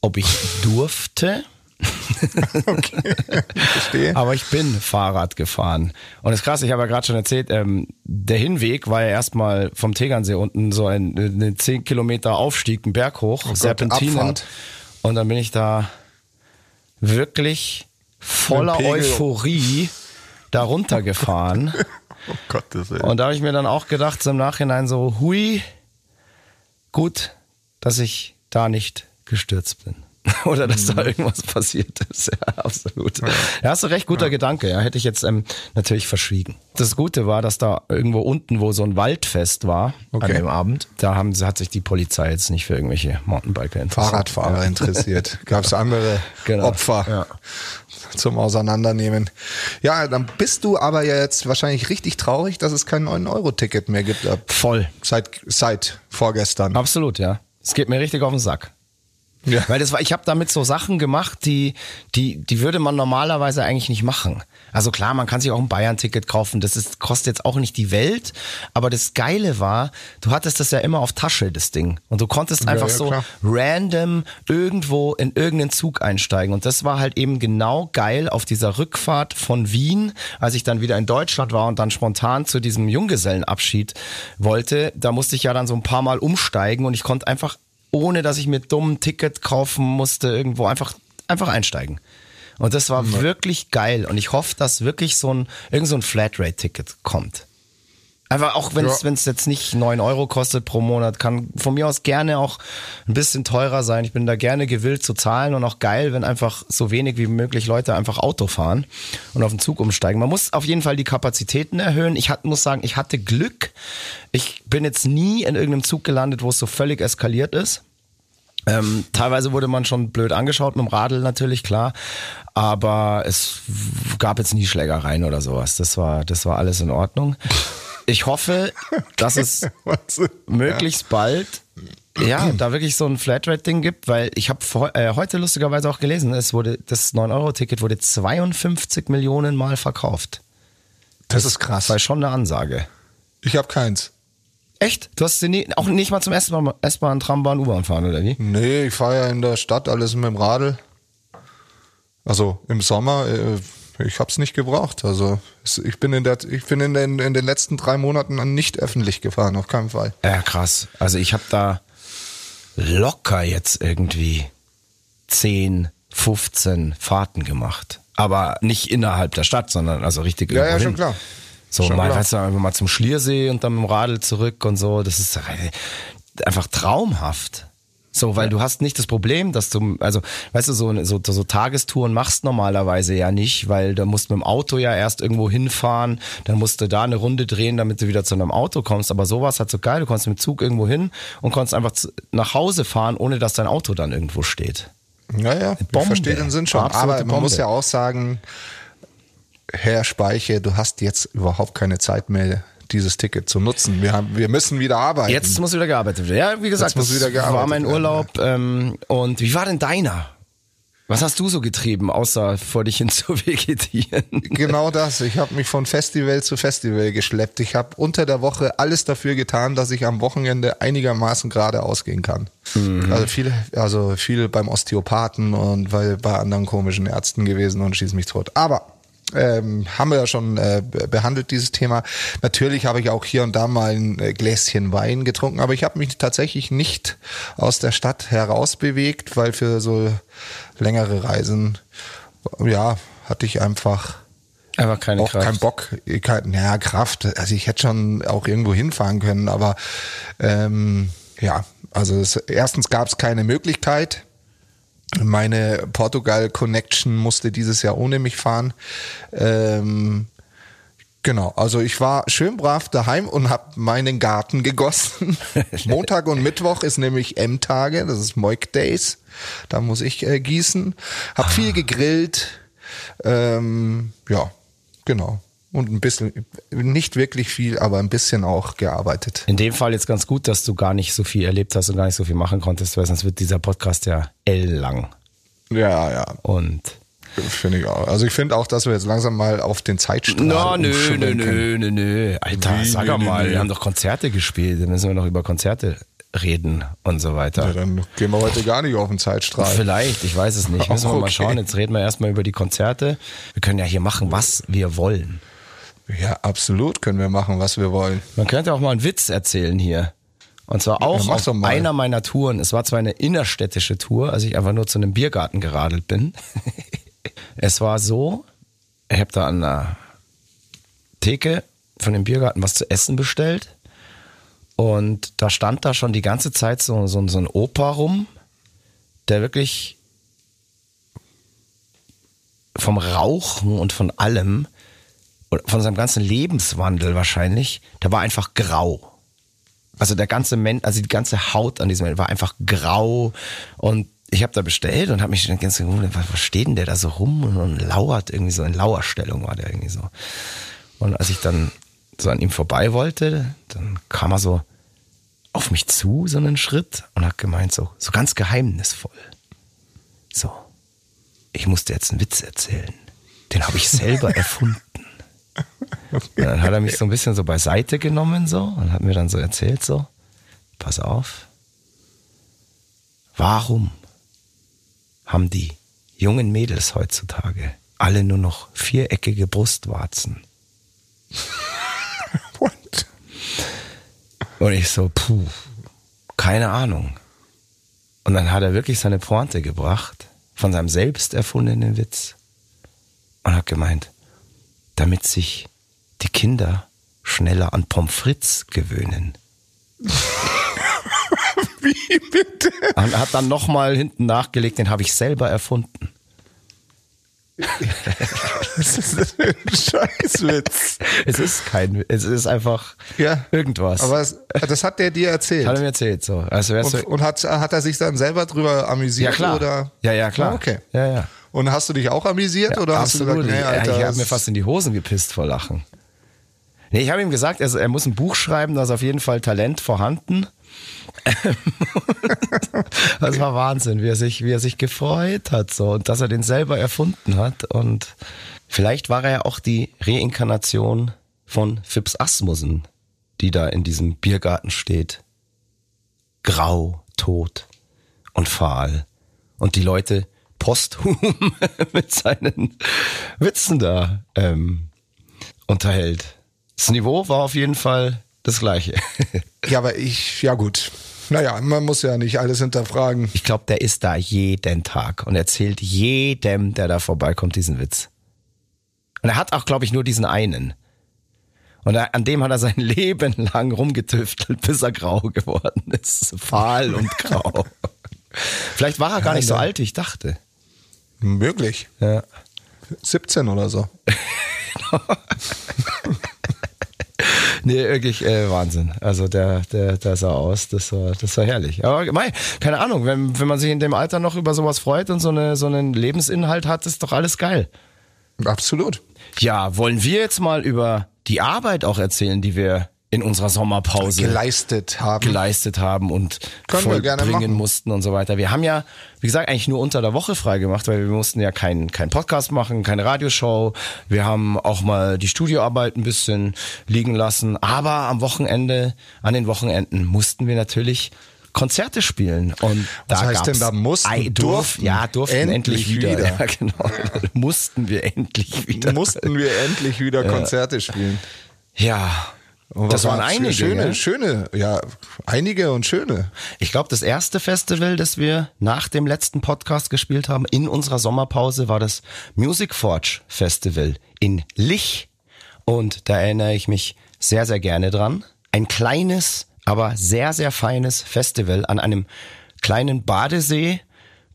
Speaker 2: ob ich durfte.
Speaker 3: Verstehe.
Speaker 2: Aber ich bin Fahrrad gefahren. Und das ist krass, ich habe ja gerade schon erzählt, ähm, der Hinweg war ja erstmal vom Tegernsee unten so ein, ein 10 Kilometer Aufstieg, einen Berg hoch,
Speaker 3: Gott,
Speaker 2: Serpentinen. Und dann bin ich da wirklich voller. Euphorie da runtergefahren.
Speaker 3: Oh Gottes Willen.
Speaker 2: Und da habe ich mir dann auch gedacht, so im Nachhinein so, hui, gut, dass ich da nicht gestürzt bin. Oder dass da irgendwas passiert ist. Ja, absolut. Ja, hast du recht, guter Gedanke. Ja, hätte ich jetzt ähm, natürlich verschwiegen. Das Gute war, dass da irgendwo unten, wo so ein Waldfest war, an
Speaker 3: Okay.
Speaker 2: dem Abend, da haben, hat sich die Polizei jetzt nicht für irgendwelche Mountainbiker interessiert.
Speaker 3: Fahrradfahrer interessiert. Gab es andere
Speaker 2: Genau.
Speaker 3: Opfer
Speaker 2: Ja.
Speaker 3: zum Auseinandernehmen. Ja, dann bist du aber jetzt wahrscheinlich richtig traurig, dass es kein 9-Euro-Ticket mehr gibt
Speaker 2: Voll.
Speaker 3: seit, seit vorgestern.
Speaker 2: Absolut, ja. Es geht mir richtig auf den Sack.
Speaker 3: Ja.
Speaker 2: Weil das war, ich habe damit so Sachen gemacht, die, die, die würde man normalerweise eigentlich nicht machen. Also klar, man kann sich auch ein Bayern-Ticket kaufen, das ist, kostet jetzt auch nicht die Welt, aber das Geile war, du hattest das ja immer auf Tasche, das Ding. Und du konntest einfach
Speaker 3: ja,
Speaker 2: so
Speaker 3: klar.
Speaker 2: random irgendwo in irgendeinen Zug einsteigen. Und das war halt eben genau geil auf dieser Rückfahrt von Wien, als ich dann wieder in Deutschland war und dann spontan zu diesem Junggesellenabschied wollte. Da musste ich ja dann so ein paar Mal umsteigen und ich konnte einfach, ohne dass ich mir dumm ein Ticket kaufen musste, irgendwo einfach, einfach einsteigen. Und das war wirklich geil. Und ich hoffe, dass wirklich so ein, irgend so ein Flatrate-Ticket kommt. Einfach auch wenn es
Speaker 3: Ja.
Speaker 2: wenn es jetzt nicht 9 Euro kostet pro Monat, kann von mir aus gerne auch ein bisschen teurer sein. Ich bin da gerne gewillt zu zahlen und auch geil, wenn einfach so wenig wie möglich Leute einfach Auto fahren und auf den Zug umsteigen. Man muss auf jeden Fall die Kapazitäten erhöhen. Ich hat, muss sagen, ich hatte Glück. Ich bin jetzt nie in irgendeinem Zug gelandet, wo es so völlig eskaliert ist. Ähm, teilweise wurde man schon blöd angeschaut mit dem Radl natürlich, klar. Aber es gab jetzt nie Schlägereien oder sowas. Das war, das war alles in Ordnung. Ich hoffe, dass es möglichst bald ja, da wirklich so ein Flatrate-Ding gibt, weil ich habe äh, heute lustigerweise auch gelesen, es wurde das 9-Euro-Ticket wurde 52 Millionen Mal verkauft.
Speaker 3: Das, das ist krass.
Speaker 2: Das war schon eine Ansage.
Speaker 3: Ich habe keins.
Speaker 2: Echt? Du hast sie nie, auch nicht mal zum S-Bahn, Trambahn, U-Bahn fahren, oder wie?
Speaker 3: Nee, ich fahre ja in der Stadt alles mit dem Radl. Also im Sommer, äh, ich habe es nicht gebraucht. Also ich bin in der, ich bin in den, in den letzten drei Monaten nicht öffentlich gefahren, auf keinen Fall.
Speaker 2: Ja, krass. Also ich habe da locker jetzt irgendwie 10, 15 Fahrten gemacht. Aber nicht innerhalb der Stadt, sondern also richtig
Speaker 3: Ja, ja, schon klar.
Speaker 2: So,
Speaker 3: Schon
Speaker 2: mal,
Speaker 3: klar.
Speaker 2: weißt du, einfach mal zum Schliersee und dann mit dem Radl zurück und so. Das ist einfach traumhaft. So, weil du hast nicht das Problem, dass du, also, weißt du, so, so, so Tagestouren machst normalerweise ja nicht, weil da musst du mit dem Auto ja erst irgendwo hinfahren, dann musst du da eine Runde drehen, damit du wieder zu einem Auto kommst. Aber sowas hat so geil, du konntest mit dem Zug irgendwo hin und konntest einfach nach Hause fahren, ohne dass dein Auto dann irgendwo steht.
Speaker 3: Naja, ich
Speaker 2: Bombe.
Speaker 3: verstehe den Sinn schon. Aber man
Speaker 2: Bombe.
Speaker 3: muss ja auch sagen, Herr Speiche, du hast jetzt überhaupt keine Zeit mehr, dieses Ticket zu nutzen. Wir, haben, wir müssen wieder arbeiten.
Speaker 2: Jetzt muss wieder gearbeitet werden. Ja, wie gesagt, das
Speaker 3: wieder gearbeitet
Speaker 2: war mein
Speaker 3: werden,
Speaker 2: Urlaub. Ähm, und wie war denn deiner? Was hast du so getrieben, außer vor dich hin zu vegetieren?
Speaker 3: Genau das. Ich habe mich von Festival zu Festival geschleppt. Ich habe unter der Woche alles dafür getan, dass ich am Wochenende einigermaßen gerade ausgehen kann. Also viel, also viel beim Osteopathen und weil bei anderen komischen Ärzten gewesen und schieß mich tot. Aber ähm, haben wir ja schon äh, be- behandelt dieses Thema. Natürlich habe ich auch hier und da mal ein äh, Gläschen Wein getrunken, aber ich habe mich tatsächlich nicht aus der Stadt heraus bewegt, weil für so längere Reisen, ja, hatte ich einfach
Speaker 2: Einfach keine
Speaker 3: auch
Speaker 2: Kraft.
Speaker 3: keinen Bock, kein, ja, Kraft. Also ich hätte schon auch irgendwo hinfahren können, aber ähm, ja, also es, erstens gab es keine Möglichkeit. Meine Portugal-Connection musste dieses Jahr ohne mich fahren. Ähm, genau, also ich war schön brav daheim und habe meinen Garten gegossen. Montag und Mittwoch ist nämlich M-Tage, das ist Moik Days. Da muss ich äh, gießen. Hab viel gegrillt. Ähm, ja, genau. Und ein bisschen, nicht wirklich viel, aber ein bisschen auch gearbeitet.
Speaker 2: In dem Fall jetzt ganz gut, dass du gar nicht so viel erlebt hast und gar nicht so viel machen konntest, weil sonst wird dieser Podcast ja L-lang.
Speaker 3: Ja, ja,
Speaker 2: Und
Speaker 3: finde ich auch. Also ich finde auch, dass wir jetzt langsam mal auf den Zeitstrahl
Speaker 2: No, nö, nö, nö, nö, nö. Alter,
Speaker 3: Wie,
Speaker 2: sag
Speaker 3: nö,
Speaker 2: mal,
Speaker 3: nö.
Speaker 2: wir haben doch Konzerte gespielt, dann müssen wir noch über Konzerte reden und so weiter.
Speaker 3: Ja, dann gehen wir heute gar nicht auf den Zeitstrahl.
Speaker 2: Vielleicht, ich weiß es nicht. Müssen wir mal
Speaker 3: Okay.
Speaker 2: schauen. Jetzt reden wir erstmal über die Konzerte. Wir können ja hier machen, was wir wollen.
Speaker 3: Ja, absolut können wir machen, was wir wollen.
Speaker 2: Man könnte auch mal einen Witz erzählen hier. Und zwar auch
Speaker 3: mach
Speaker 2: auf einer meiner Touren. Es war zwar eine innerstädtische Tour, als ich einfach nur zu einem Biergarten geradelt bin. es war so, ich habe da an der Theke von dem Biergarten was zu essen bestellt. Und da stand da schon die ganze Zeit so, so, so ein Opa rum, der wirklich vom Rauchen und von allem, von seinem ganzen Lebenswandel wahrscheinlich, der war einfach grau. Also der ganze Mensch, also die ganze Haut an diesem Mensch war einfach grau und ich habe da bestellt und habe mich dann ganz gewundert, was, steht denn der da so rum und, und lauert irgendwie so in Lauerstellung war der irgendwie so. Und als ich dann so an ihm vorbei wollte, dann kam er so auf mich zu, so einen Schritt und hat gemeint so, so ganz geheimnisvoll. So, ich muss dir jetzt einen Witz erzählen. Den habe ich selber erfunden. Und dann hat er mich so ein bisschen so beiseite genommen so und hat mir dann so erzählt so, pass auf, warum haben die jungen Mädels heutzutage alle nur noch viereckige Brustwarzen?
Speaker 3: What?
Speaker 2: Und ich so, puh, keine Ahnung. Und dann hat er wirklich seine Pointe gebracht von seinem selbst erfundenen Witz und hat gemeint, damit sich die Kinder schneller an Pommes frites gewöhnen.
Speaker 3: Wie bitte?
Speaker 2: Und hat dann nochmal hinten nachgelegt, den habe ich selber erfunden.
Speaker 3: Ist das für ein Scheißwitz?
Speaker 2: Es ist kein, es ist einfach
Speaker 3: Ja.
Speaker 2: irgendwas.
Speaker 3: Aber es, das hat der dir erzählt.
Speaker 2: Hat er mir erzählt, so. Also
Speaker 3: Und,
Speaker 2: du,
Speaker 3: und hat, hat er sich dann selber drüber amüsiert?
Speaker 2: ja klar.
Speaker 3: Oder?
Speaker 2: Ja, ja, klar.
Speaker 3: Ah, Okay.
Speaker 2: Ja, ja.
Speaker 3: Und hast du dich auch amüsiert oder hast du
Speaker 2: Absolut.
Speaker 3: gesagt, nee,
Speaker 2: Ja,
Speaker 3: Alter,
Speaker 2: ich habe mir fast in die Hosen gepisst vor Lachen. Nee, ich habe ihm gesagt, er, er muss ein Buch schreiben, da ist auf jeden Fall Talent vorhanden. das war Wahnsinn, wie er sich, wie er sich gefreut hat, so, und dass er den selber erfunden hat. Und vielleicht war er ja auch die Reinkarnation von Phipps Asmussen, die da in diesem Biergarten steht. Grau, tot und fahl. Und die Leute posthum mit seinen Witzen da ähm, unterhält. Das Niveau war auf jeden Fall das gleiche.
Speaker 3: Ja, aber ich, ja gut. Naja, man muss ja nicht alles hinterfragen.
Speaker 2: Ich glaube, der ist da jeden Tag und erzählt jedem, der da vorbeikommt, diesen Witz. Und er hat auch, glaube ich, nur diesen einen. Und er, an dem hat er sein Leben lang rumgetüftelt, bis er grau geworden ist. Fahl und grau. Vielleicht war er gar nicht so alt, wie ich dachte.
Speaker 3: Möglich.
Speaker 2: Ja.
Speaker 3: 17 oder so.
Speaker 2: Nee, wirklich äh, Wahnsinn. Also der, der, der sah aus, das war, das war herrlich. Aber mei, keine Ahnung, wenn, wenn man sich in dem Alter noch über sowas freut und so, eine, so einen Lebensinhalt hat, ist doch alles geil.
Speaker 3: Absolut.
Speaker 2: Ja, wollen wir jetzt mal über die Arbeit auch erzählen, die wir in unserer Sommerpause
Speaker 3: Geleistet haben.
Speaker 2: geleistet haben und
Speaker 3: Können wir gerne
Speaker 2: vollbringen mussten und so weiter. Wir haben ja, wie gesagt, eigentlich nur unter der Woche frei gemacht, weil wir mussten ja keinen kein Podcast machen, keine Radioshow. Wir haben auch mal die Studioarbeit ein bisschen liegen lassen. Aber am Wochenende, an den Wochenenden mussten wir natürlich Konzerte spielen. Und
Speaker 3: Was
Speaker 2: da
Speaker 3: heißt denn da mussten?
Speaker 2: Ei, durf,
Speaker 3: Durften.
Speaker 2: Ja, durften endlich,
Speaker 3: Endlich
Speaker 2: wieder.
Speaker 3: wieder.
Speaker 2: Ja, genau. mussten wir endlich wieder.
Speaker 3: Mussten wir endlich wieder Konzerte spielen.
Speaker 2: Ja. Das waren einige.
Speaker 3: Schöne,
Speaker 2: gell?
Speaker 3: schöne, ja, einige und schöne.
Speaker 2: Ich glaube, das erste Festival, das wir nach dem letzten Podcast gespielt haben, in unserer Sommerpause, war das Music Forge Festival in Lich. Und da erinnere ich mich sehr, sehr gerne dran. Ein kleines, aber sehr, sehr feines Festival an einem kleinen Badesee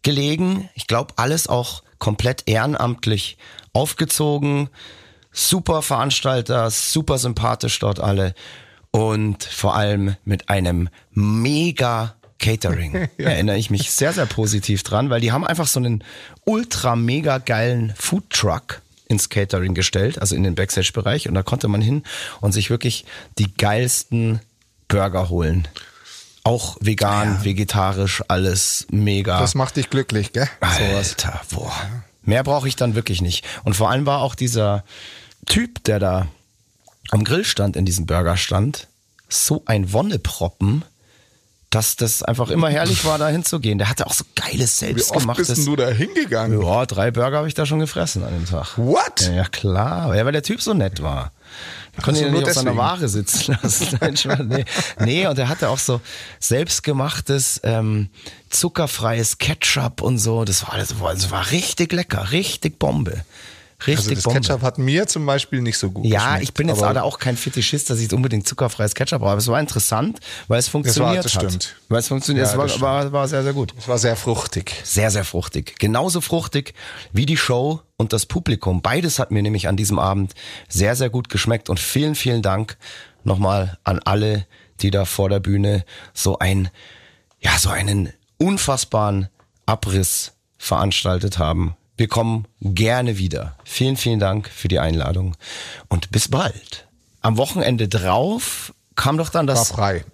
Speaker 2: gelegen. Ich glaube, alles auch komplett ehrenamtlich aufgezogen. Super Veranstalter, super sympathisch dort alle und vor allem mit einem mega Catering. Erinnere ich mich sehr, sehr positiv dran, weil die haben einfach so einen ultra mega geilen Food Truck ins Catering gestellt, also in den Backstage-Bereich und da konnte man hin und sich wirklich die geilsten Burger holen. Auch vegan, vegetarisch, alles mega.
Speaker 3: Das macht dich glücklich, gell?
Speaker 2: Alter, boah. Mehr brauche ich dann wirklich nicht. Und vor allem war auch dieser Typ, der da am Grill stand, in diesem Burgerstand, so ein Wonneproppen, dass das einfach immer herrlich war, da hinzugehen. Der hatte auch so geiles,
Speaker 3: Wie oft bist
Speaker 2: selbstgemachtes.
Speaker 3: du da hingegangen?
Speaker 2: Ja, drei Burger habe ich da schon gefressen an dem Tag.
Speaker 3: What?
Speaker 2: Ja, ja klar. Ja, weil der Typ so nett war. Ich konnte ihn nicht auf seiner. Ware sitzen lassen. Nee. nee, und er hatte auch so selbstgemachtes, ähm, zuckerfreies Ketchup und so. Das war, das war, das war richtig lecker, richtig Bombe. Richtig
Speaker 3: Also das
Speaker 2: Bombe.
Speaker 3: Ketchup hat mir zum Beispiel nicht so gut
Speaker 2: ja, ich bin jetzt
Speaker 3: aber
Speaker 2: aber auch kein Fetischist, dass ich jetzt unbedingt zuckerfreies Ketchup brauche. Aber es war interessant, weil es funktioniert
Speaker 3: das
Speaker 2: hat.
Speaker 3: stimmt.
Speaker 2: Weil es funktioniert,
Speaker 3: Ja,
Speaker 2: es war,
Speaker 3: das
Speaker 2: war, war sehr, sehr gut.
Speaker 3: Es war sehr fruchtig.
Speaker 2: Sehr, sehr fruchtig. Genauso fruchtig wie die Show und das Publikum. Beides hat mir nämlich an diesem Abend sehr, sehr gut geschmeckt. Und vielen, vielen Dank nochmal an alle, die da vor der Bühne so ein, ja, so einen unfassbaren Abriss veranstaltet haben. Wir kommen gerne wieder. Vielen, vielen Dank für die Einladung und bis bald. Am Wochenende drauf kam doch dann das.
Speaker 3: War frei.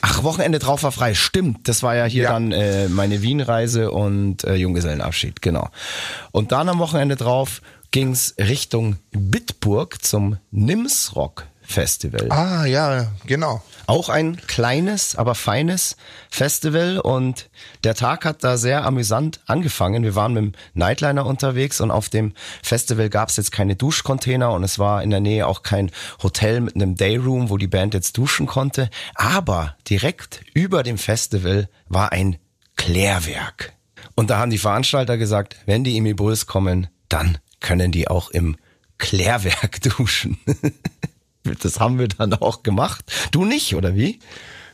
Speaker 2: Ach, Wochenende drauf war frei. Stimmt, das war ja hier
Speaker 3: Ja.
Speaker 2: dann äh, meine Wien-Reise und äh, Junggesellenabschied, genau. Und dann am Wochenende drauf ging's Richtung Bitburg zum Nimsrock Festival.
Speaker 3: Ah, ja, genau.
Speaker 2: Auch ein kleines, aber feines Festival und der Tag hat da sehr amüsant angefangen. Wir waren mit dem Nightliner unterwegs und auf dem Festival gab es jetzt keine Duschcontainer und es war in der Nähe auch kein Hotel mit einem Dayroom, wo die Band jetzt duschen konnte. Aber direkt über dem Festival war ein Klärwerk. Und da haben die Veranstalter gesagt, wenn die Imi Bulls kommen, dann können die auch im Klärwerk duschen. Das haben wir dann auch gemacht. Du nicht, oder wie?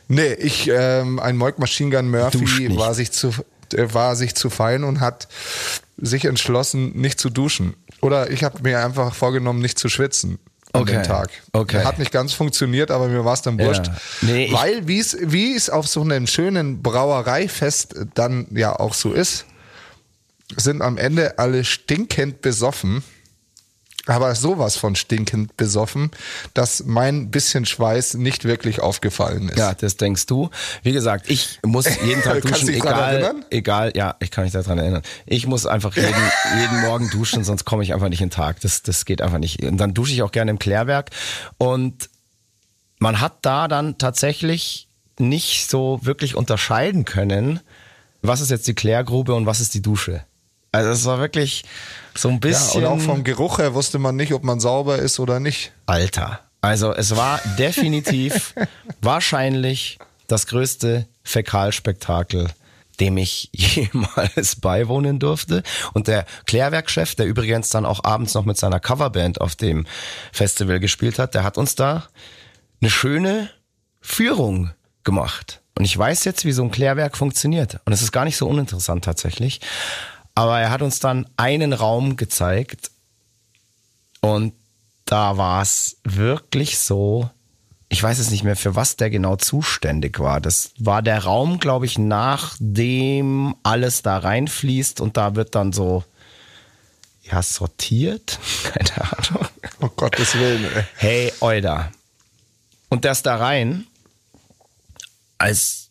Speaker 3: Nee, ich, ähm, ein Moik Machine Gun Murphy war sich zu, äh, war sich zu fein und hat sich entschlossen, nicht zu duschen. Oder ich habe mir einfach vorgenommen, nicht zu schwitzen an
Speaker 2: Okay.
Speaker 3: dem Tag.
Speaker 2: Okay.
Speaker 3: Hat nicht ganz funktioniert, aber mir war es dann wurscht.
Speaker 2: Ja. Nee,
Speaker 3: Weil wie es wie es auf so einem schönen Brauereifest dann ja auch so ist, sind am Ende alle stinkend besoffen. Aber sowas von stinkend besoffen, dass mein bisschen Schweiß nicht wirklich aufgefallen ist.
Speaker 2: Ja, das denkst du. Wie gesagt, ich muss jeden Tag duschen,
Speaker 3: dran
Speaker 2: egal,
Speaker 3: erinnern?
Speaker 2: egal, ja, ich kann mich daran erinnern. Ich muss einfach jeden, jeden Morgen duschen, sonst komme ich einfach nicht in den Tag. Das, das geht einfach nicht. Und dann dusche ich auch gerne im Klärwerk. Und man hat da dann tatsächlich nicht so wirklich unterscheiden können, was ist jetzt die Klärgrube und was ist die Dusche. Also es war wirklich so ein
Speaker 3: Ja,
Speaker 2: bisschen.
Speaker 3: und auch vom Geruch her wusste man nicht, ob man sauber ist oder nicht.
Speaker 2: Alter. Also es war definitiv wahrscheinlich das größte Fäkalspektakel, dem ich jemals beiwohnen durfte. Und der Klärwerkchef, der übrigens dann auch abends noch mit seiner Coverband auf dem Festival gespielt hat, der hat uns da eine schöne Führung gemacht. Und ich weiß jetzt, wie so ein Klärwerk funktioniert. Und es ist gar nicht so uninteressant tatsächlich. Aber er hat uns dann einen Raum gezeigt, und da war es wirklich so, ich weiß es nicht mehr, für was der genau zuständig war. Das war der Raum, glaube ich, nachdem alles da reinfließt und da wird dann so, ja, sortiert. Keine Ahnung.
Speaker 3: Oh Gottes Willen. Ey.
Speaker 2: Hey, Euda. Und der ist da rein, als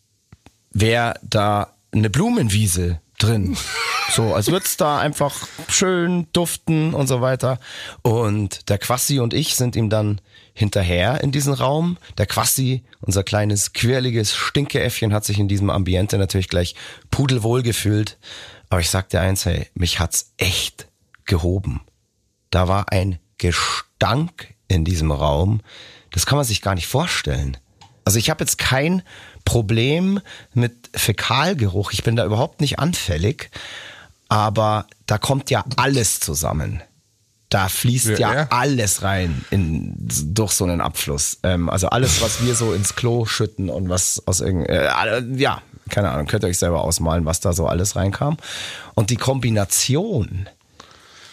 Speaker 2: wäre da eine Blumenwiese drin. So, als würde es da einfach schön duften und so weiter. Und der Quassi und ich sind ihm dann hinterher in diesen Raum. Der Quassi, unser kleines, quirliges Stinkeäffchen, hat sich in diesem Ambiente natürlich gleich pudelwohl gefühlt. Aber ich sag dir eins, hey, mich hat's echt gehoben. Da war ein Gestank in diesem Raum. Das kann man sich gar nicht vorstellen. Also ich habe jetzt kein Problem mit Fäkalgeruch. Ich bin da überhaupt nicht anfällig. Aber da kommt ja alles zusammen. Da fließt ja,
Speaker 3: Ja,
Speaker 2: alles rein in, durch so einen Abfluss. Ähm, also alles, was wir so ins Klo schütten und was aus irgend, äh, ja, keine Ahnung, könnt ihr euch selber ausmalen, was da so alles reinkam. Und die Kombination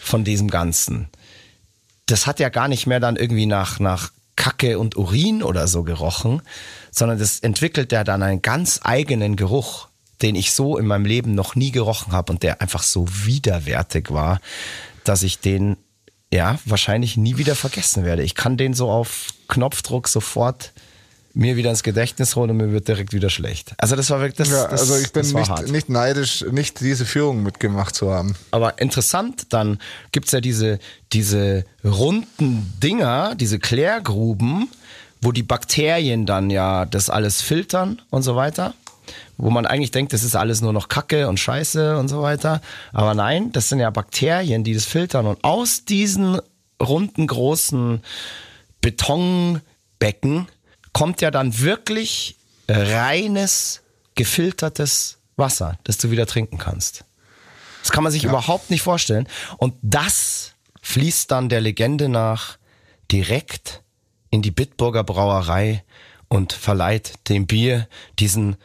Speaker 2: von diesem Ganzen, das hat ja gar nicht mehr dann irgendwie nach, nach Kacke und Urin oder so gerochen, sondern das entwickelt ja dann einen ganz eigenen Geruch, den ich so in meinem Leben noch nie gerochen habe und der einfach so widerwärtig war, dass ich den ja wahrscheinlich nie wieder vergessen werde. Ich kann den so auf Knopfdruck sofort mir wieder ins Gedächtnis holen und mir wird direkt wieder schlecht. Also das war wirklich das,
Speaker 3: Ja, also ich bin nicht, nicht neidisch, nicht diese Führung mitgemacht zu haben.
Speaker 2: Aber interessant, dann gibt's ja diese, diese runden Dinger, diese Klärgruben, wo die Bakterien dann ja das alles filtern und so weiter. Wo man eigentlich denkt, das ist alles nur noch Kacke und Scheiße und so weiter. Aber nein, das sind ja Bakterien, die das filtern. Und aus diesen runden, großen Betonbecken kommt ja dann wirklich reines, gefiltertes Wasser, das du wieder trinken kannst. Das kann man sich überhaupt nicht vorstellen. Und das fließt dann der Legende nach direkt in die Bitburger Brauerei und verleiht dem Bier diesen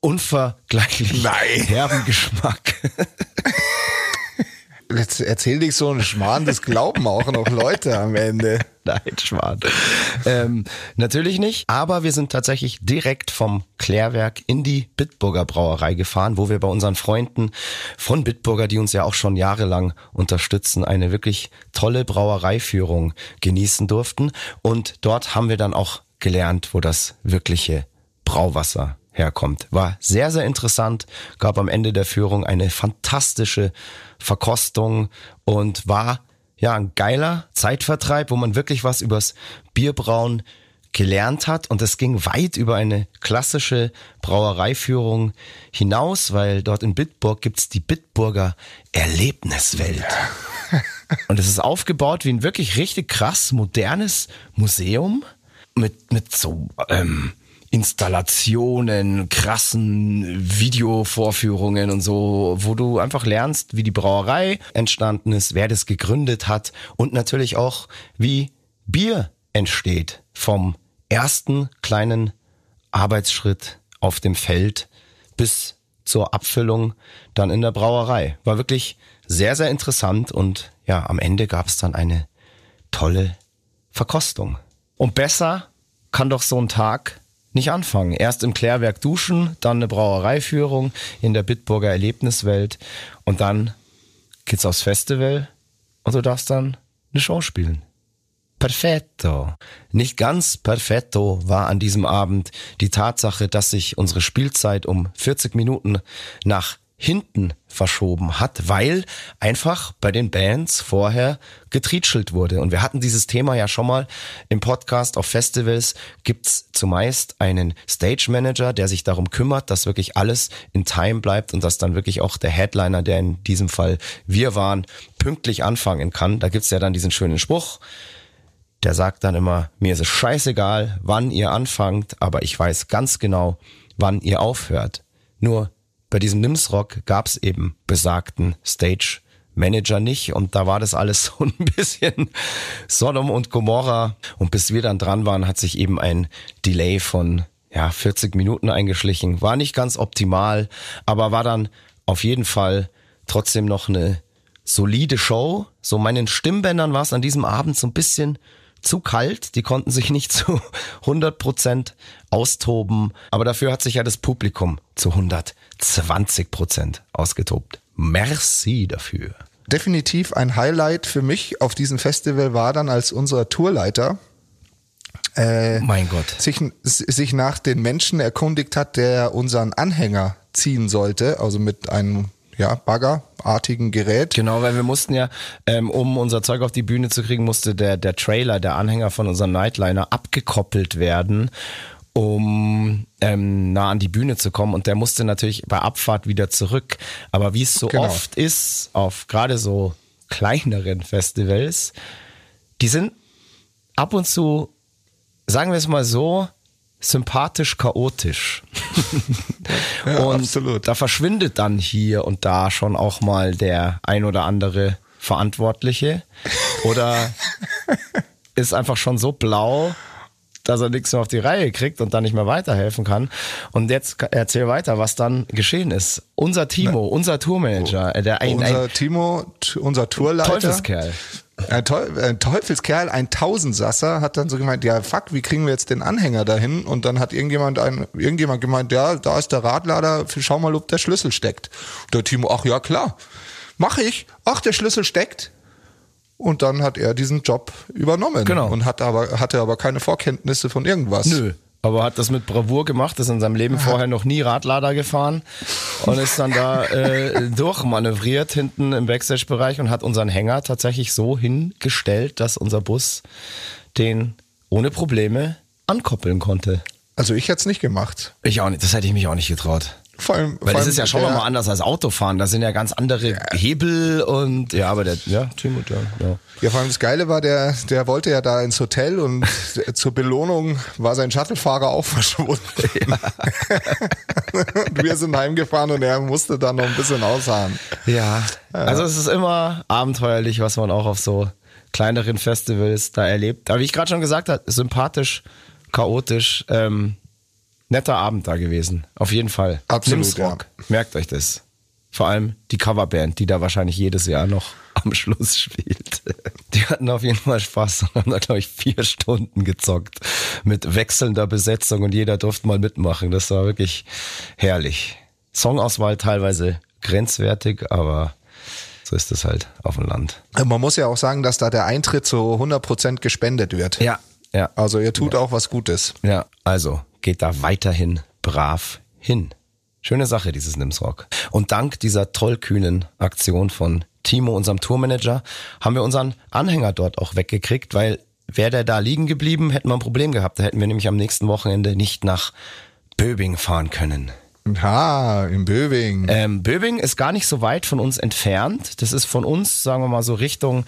Speaker 2: unvergleichlich
Speaker 3: Nein.
Speaker 2: herben Geschmack.
Speaker 3: Jetzt erzähl dich so einen Schmarrn, das glauben auch noch Leute am Ende.
Speaker 2: Nein, Schwan. Ähm, natürlich nicht, aber wir sind tatsächlich direkt vom Klärwerk in die Bitburger Brauerei gefahren, wo wir bei unseren Freunden von Bitburger, die uns ja auch schon jahrelang unterstützen, eine wirklich tolle Brauereiführung genießen durften. Und dort haben wir dann auch gelernt, wo das wirkliche Brauwasser herkommt. War sehr, sehr interessant, gab am Ende der Führung eine fantastische Verkostung und war ja ein geiler Zeitvertreib, wo man wirklich was übers Bierbrauen gelernt hat und es ging weit über eine klassische Brauereiführung hinaus, weil dort in Bitburg gibt's die Bitburger Erlebniswelt. Und es ist aufgebaut wie ein wirklich richtig krass modernes Museum mit, mit so ähm, Installationen, krassen Videovorführungen und so, wo du einfach lernst, wie die Brauerei entstanden ist, wer das gegründet hat und natürlich auch, wie Bier entsteht vom ersten kleinen Arbeitsschritt auf dem Feld bis zur Abfüllung dann in der Brauerei. War wirklich sehr, sehr interessant und ja, am Ende gab es dann eine tolle Verkostung. Und besser kann doch so ein Tag nicht anfangen. Erst im Klärwerk duschen, dann eine Brauereiführung in der Bitburger Erlebniswelt und dann geht's aufs Festival und du darfst dann eine Show spielen. Perfetto. Nicht ganz perfetto war an diesem Abend die Tatsache, dass sich unsere Spielzeit um 40 Minuten nach hinten verschoben hat, weil einfach bei den Bands vorher getrietschelt wurde. Und wir hatten dieses Thema ja schon mal im Podcast. Auf Festivals gibt's zumeist einen Stage Manager, der sich darum kümmert, dass wirklich alles in Time bleibt und dass dann wirklich auch der Headliner, der in diesem Fall wir waren, pünktlich anfangen kann. Da gibt's ja dann diesen schönen Spruch. Der sagt dann immer, mir ist es scheißegal, wann ihr anfangt, aber ich weiß ganz genau, wann ihr aufhört. Nur bei diesem Nimsrock gab es eben besagten Stage Manager nicht und da war das alles so ein bisschen Sodom und Gomorra und bis wir dann dran waren, hat sich eben ein Delay von ja 40 Minuten eingeschlichen. War nicht ganz optimal, aber war dann auf jeden Fall trotzdem noch eine solide Show. So meinen Stimmbändern war es an diesem Abend so ein bisschen zu kalt, die konnten sich nicht zu 100 Prozent austoben, aber dafür hat sich ja das Publikum zu 120 Prozent ausgetobt. Merci dafür.
Speaker 3: Definitiv ein Highlight für mich auf diesem Festival war dann, als unser Tourleiter äh,
Speaker 2: mein Gott.
Speaker 3: Sich, sich nach den Menschen erkundigt hat, der unseren Anhänger ziehen sollte, also mit einem ja, baggerartigen Gerät.
Speaker 2: Genau, weil wir mussten ja, ähm, um unser Zeug auf die Bühne zu kriegen, musste der, der Trailer, der Anhänger von unserem Nightliner abgekoppelt werden, um ähm, nah an die Bühne zu kommen. Und der musste natürlich bei Abfahrt wieder zurück. Aber wie es so
Speaker 3: Genau.
Speaker 2: oft ist, auf gerade so kleineren Festivals, die sind ab und zu, sagen wir es mal so, sympathisch chaotisch.
Speaker 3: Ja,
Speaker 2: und
Speaker 3: absolut.
Speaker 2: da verschwindet dann hier und da schon auch mal der ein oder andere Verantwortliche oder ist einfach schon so blau, dass er nichts mehr auf die Reihe kriegt und dann nicht mehr weiterhelfen kann. Und jetzt erzähl weiter, was dann geschehen ist. Unser Timo, unser Tourmanager, äh, der ein,
Speaker 3: unser
Speaker 2: ein
Speaker 3: Timo, unser Tourleiter.
Speaker 2: Teufelskerl.
Speaker 3: Ein, Teu ein Teufelskerl, ein Tausendsasser, hat dann so gemeint, ja fuck, wie kriegen wir jetzt den Anhänger dahin? Und dann hat irgendjemand ein, irgendjemand gemeint, ja, da ist der Radlader, schau mal, ob der Schlüssel steckt. Der Timo, ach ja, klar, mach ich. Ach, der Schlüssel steckt. Und dann hat er diesen Job übernommen.
Speaker 2: Genau.
Speaker 3: Und hat aber, hatte aber keine Vorkenntnisse von irgendwas.
Speaker 2: Nö. Aber hat das mit Bravour gemacht, ist in seinem Leben vorher noch nie Radlader gefahren und ist dann da äh, durchmanövriert hinten im Backstage-Bereich und hat unseren Hänger tatsächlich so hingestellt, dass unser Bus den ohne Probleme ankoppeln konnte.
Speaker 3: Also ich hätte es nicht gemacht.
Speaker 2: Ich auch nicht, das hätte ich mich auch nicht getraut.
Speaker 3: Vor allem,
Speaker 2: Weil
Speaker 3: vor
Speaker 2: das
Speaker 3: allem
Speaker 2: ist ja schon
Speaker 3: der-
Speaker 2: nochmal anders als Autofahren. Da sind ja ganz andere Hebel und ja, aber der, ja, Timo, ja, ja.
Speaker 3: Ja, vor allem das Geile war, der, der wollte ja da ins Hotel und zur Belohnung war sein Shuttlefahrer auch verschwunden. und wir sind heimgefahren und er musste dann noch ein bisschen ausharren.
Speaker 2: Ja, also es ist immer abenteuerlich, was man auch auf so kleineren Festivals da erlebt. Aber wie ich gerade schon gesagt habe, sympathisch, chaotisch, ähm, netter Abend da gewesen. Auf jeden Fall.
Speaker 3: Absolut,
Speaker 2: Nimsrock. Merkt euch das. Vor allem die Coverband, die da wahrscheinlich jedes Jahr noch am Schluss spielt. Die hatten auf jeden Fall Spaß und haben da, glaube ich, vier Stunden gezockt mit wechselnder Besetzung und jeder durfte mal mitmachen. Das war wirklich herrlich. Songauswahl teilweise grenzwertig, aber so ist es halt auf dem Land.
Speaker 3: Man muss ja auch sagen, dass da der Eintritt zu 100% gespendet wird.
Speaker 2: Ja, ja.
Speaker 3: Also ihr tut auch was Gutes.
Speaker 2: Ja, also geht da weiterhin brav hin. Schöne Sache, dieses Nimsrock. Und dank dieser tollkühnen Aktion von Timo, unserem Tourmanager, haben wir unseren Anhänger dort auch weggekriegt, weil wäre der da liegen geblieben, hätten wir ein Problem gehabt. Da hätten wir nämlich am nächsten Wochenende nicht nach Böbing fahren können.
Speaker 3: Ha, in Böwing.
Speaker 2: Ähm, Böbing ist gar nicht so weit von uns entfernt. Das ist von uns, sagen wir mal so Richtung,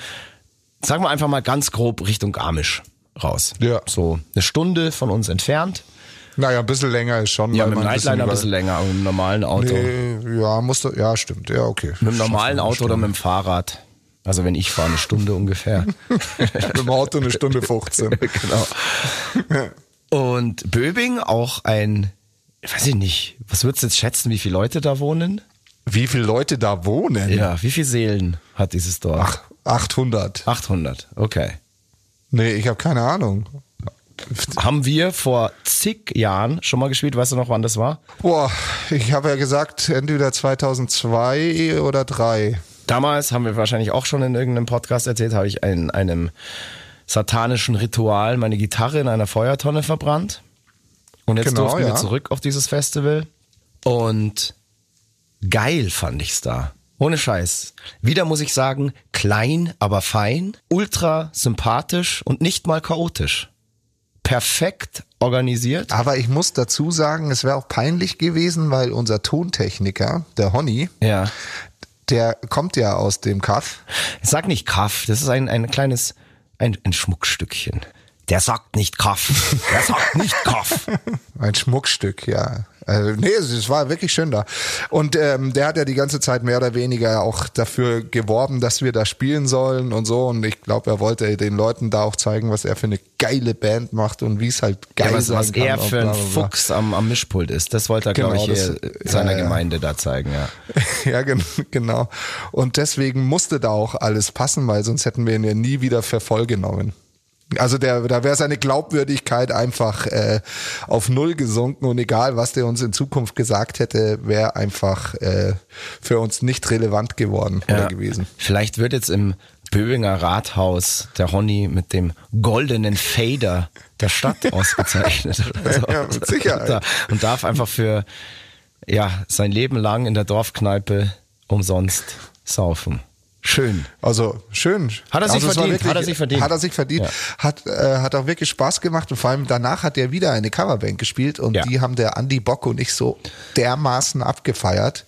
Speaker 2: sagen wir einfach mal ganz grob Richtung Garmisch raus.
Speaker 3: Ja.
Speaker 2: So eine Stunde von uns entfernt.
Speaker 3: Naja, ein bisschen länger ist schon.
Speaker 2: Ja, mit dem Nightliner ein bisschen länger, aber mit dem normalen Auto.
Speaker 3: Nee, ja, musste, ja, stimmt. Ja, okay.
Speaker 2: Mit dem normalen Auto oder mit dem Fahrrad. Also wenn ich fahre, eine Stunde ungefähr.
Speaker 3: Mit dem Auto eine Stunde 15.
Speaker 2: genau. Und Böbing, auch ein weiß ich nicht, was würdest du jetzt schätzen, wie viele Leute da wohnen?
Speaker 3: Wie viele Leute da wohnen?
Speaker 2: Ja, wie viele Seelen hat dieses Dorf?
Speaker 3: Ach, 800.
Speaker 2: 800, okay.
Speaker 3: Nee, ich habe keine Ahnung.
Speaker 2: Haben wir vor zig Jahren schon mal gespielt, weißt du noch, wann das war?
Speaker 3: Boah, ich habe ja gesagt, entweder 2002 oder 3.
Speaker 2: Damals haben wir wahrscheinlich auch schon in irgendeinem Podcast erzählt, habe ich in einem satanischen Ritual meine Gitarre in einer Feuertonne verbrannt. Und jetzt
Speaker 3: Genau,
Speaker 2: durften wir
Speaker 3: ja.
Speaker 2: zurück auf dieses Festival. Und geil fand ich's da. Ohne Scheiß. Wieder muss ich sagen, klein, aber fein, ultra sympathisch und nicht mal chaotisch. Perfekt organisiert.
Speaker 3: Aber ich muss dazu sagen, es wäre auch peinlich gewesen, weil unser Tontechniker, der Honey,
Speaker 2: Ja.
Speaker 3: der kommt ja aus dem Kaff.
Speaker 2: Sag nicht Kaff, das ist ein, ein kleines, ein, ein Schmuckstückchen. Der sagt nicht Kaff. Der sagt nicht Kaff.
Speaker 3: Ein Schmuckstück, ja. Also, nee, es, war wirklich schön da. Und ähm, der hat ja die ganze Zeit mehr oder weniger auch dafür geworben, dass wir da spielen sollen und so. Und ich glaube, er wollte den Leuten da auch zeigen, was er für eine geile Band macht und wie es halt geil
Speaker 2: Ja, was,
Speaker 3: sein
Speaker 2: was
Speaker 3: kann.
Speaker 2: er
Speaker 3: und
Speaker 2: für ein. Fuchs am, am Mischpult ist, das wollte er,
Speaker 3: Genau,
Speaker 2: glaube ich,
Speaker 3: das-
Speaker 2: seiner
Speaker 3: ja, ja.
Speaker 2: Gemeinde da zeigen, ja.
Speaker 3: Ja, gen- genau. Und deswegen musste da auch alles passen, weil sonst hätten wir ihn ja nie wieder für voll genommen. Also der, da wäre seine Glaubwürdigkeit einfach äh, auf null gesunken und egal, was der uns in Zukunft gesagt hätte, wäre einfach äh, für uns nicht relevant geworden oder
Speaker 2: Ja.
Speaker 3: gewesen.
Speaker 2: Vielleicht wird jetzt im Böbinger Rathaus der Honey mit dem goldenen Fader der Stadt ausgezeichnet. oder so.
Speaker 3: Ja, mit Sicherheit.
Speaker 2: Und darf einfach für ja, sein Leben lang in der Dorfkneipe umsonst saufen. Schön.
Speaker 3: Also schön.
Speaker 2: Hat er sich
Speaker 3: also
Speaker 2: verdient, hat er sich verdient.
Speaker 3: Hat er sich verdient.
Speaker 2: Ja.
Speaker 3: Hat, äh, hat auch wirklich Spaß gemacht und vor allem danach hat er wieder eine Coverband gespielt und
Speaker 2: Ja.
Speaker 3: die haben der Andy Bock und ich so dermaßen abgefeiert,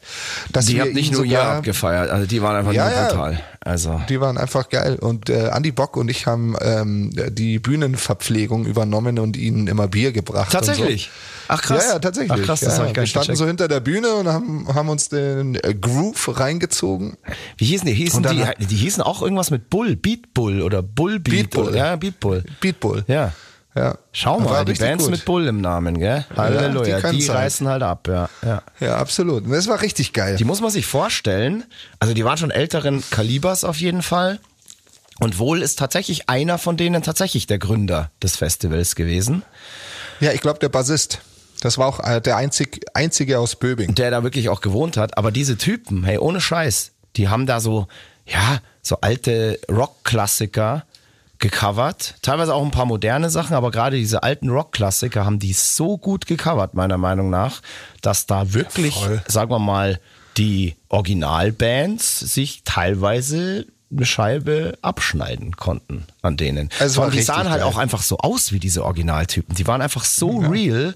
Speaker 3: dass
Speaker 2: Die haben nicht nur ihr abgefeiert, also die waren einfach
Speaker 3: Ja,
Speaker 2: nur brutal. Also
Speaker 3: Die waren einfach geil. Und äh, Andy Bock und ich haben ähm, die Bühnenverpflegung übernommen und ihnen immer Bier gebracht.
Speaker 2: Tatsächlich?
Speaker 3: So.
Speaker 2: Ach, krass.
Speaker 3: Ja, ja, tatsächlich.
Speaker 2: Ach, krass, das
Speaker 3: ja,
Speaker 2: ich gar
Speaker 3: wir
Speaker 2: nicht
Speaker 3: standen
Speaker 2: gecheckt.
Speaker 3: so hinter der Bühne und haben, haben uns den äh, Groove reingezogen.
Speaker 2: Wie hießen die? Hießen die,
Speaker 3: hat-
Speaker 2: die hießen auch irgendwas mit Bull, Beat Bull oder Bull Beat.
Speaker 3: Beat Bull.
Speaker 2: Ja, Beat Bull.
Speaker 3: Beatbull.
Speaker 2: Ja.
Speaker 3: Ja.
Speaker 2: Schau mal, die Bands
Speaker 3: gut.
Speaker 2: mit Bull im Namen, gell? Halleluja,
Speaker 3: die
Speaker 2: die,
Speaker 3: halt.
Speaker 2: reißen halt ab, ja. ja.
Speaker 3: Ja, absolut. Und das war richtig geil.
Speaker 2: Die muss man sich vorstellen. Also die waren schon älteren Kalibers auf jeden Fall. Und wohl ist tatsächlich einer von denen tatsächlich der Gründer des Festivals gewesen,
Speaker 3: Ja, ich glaube, der Bassist. Das war auch äh, der einzig, einzige aus Böbing.
Speaker 2: der da wirklich auch gewohnt hat. Aber diese Typen, hey, ohne Scheiß, die haben da so, ja, so alte Rockklassiker gecovert. Teilweise auch ein paar moderne Sachen, aber gerade diese alten Rockklassiker haben die so gut gecovert, meiner Meinung nach, dass da wirklich,
Speaker 3: voll.
Speaker 2: sagen wir mal, die Originalbands sich teilweise eine Scheibe abschneiden konnten an denen. Allem, die sahen halt
Speaker 3: geil.
Speaker 2: auch einfach so aus wie diese Originaltypen. Die waren einfach so real,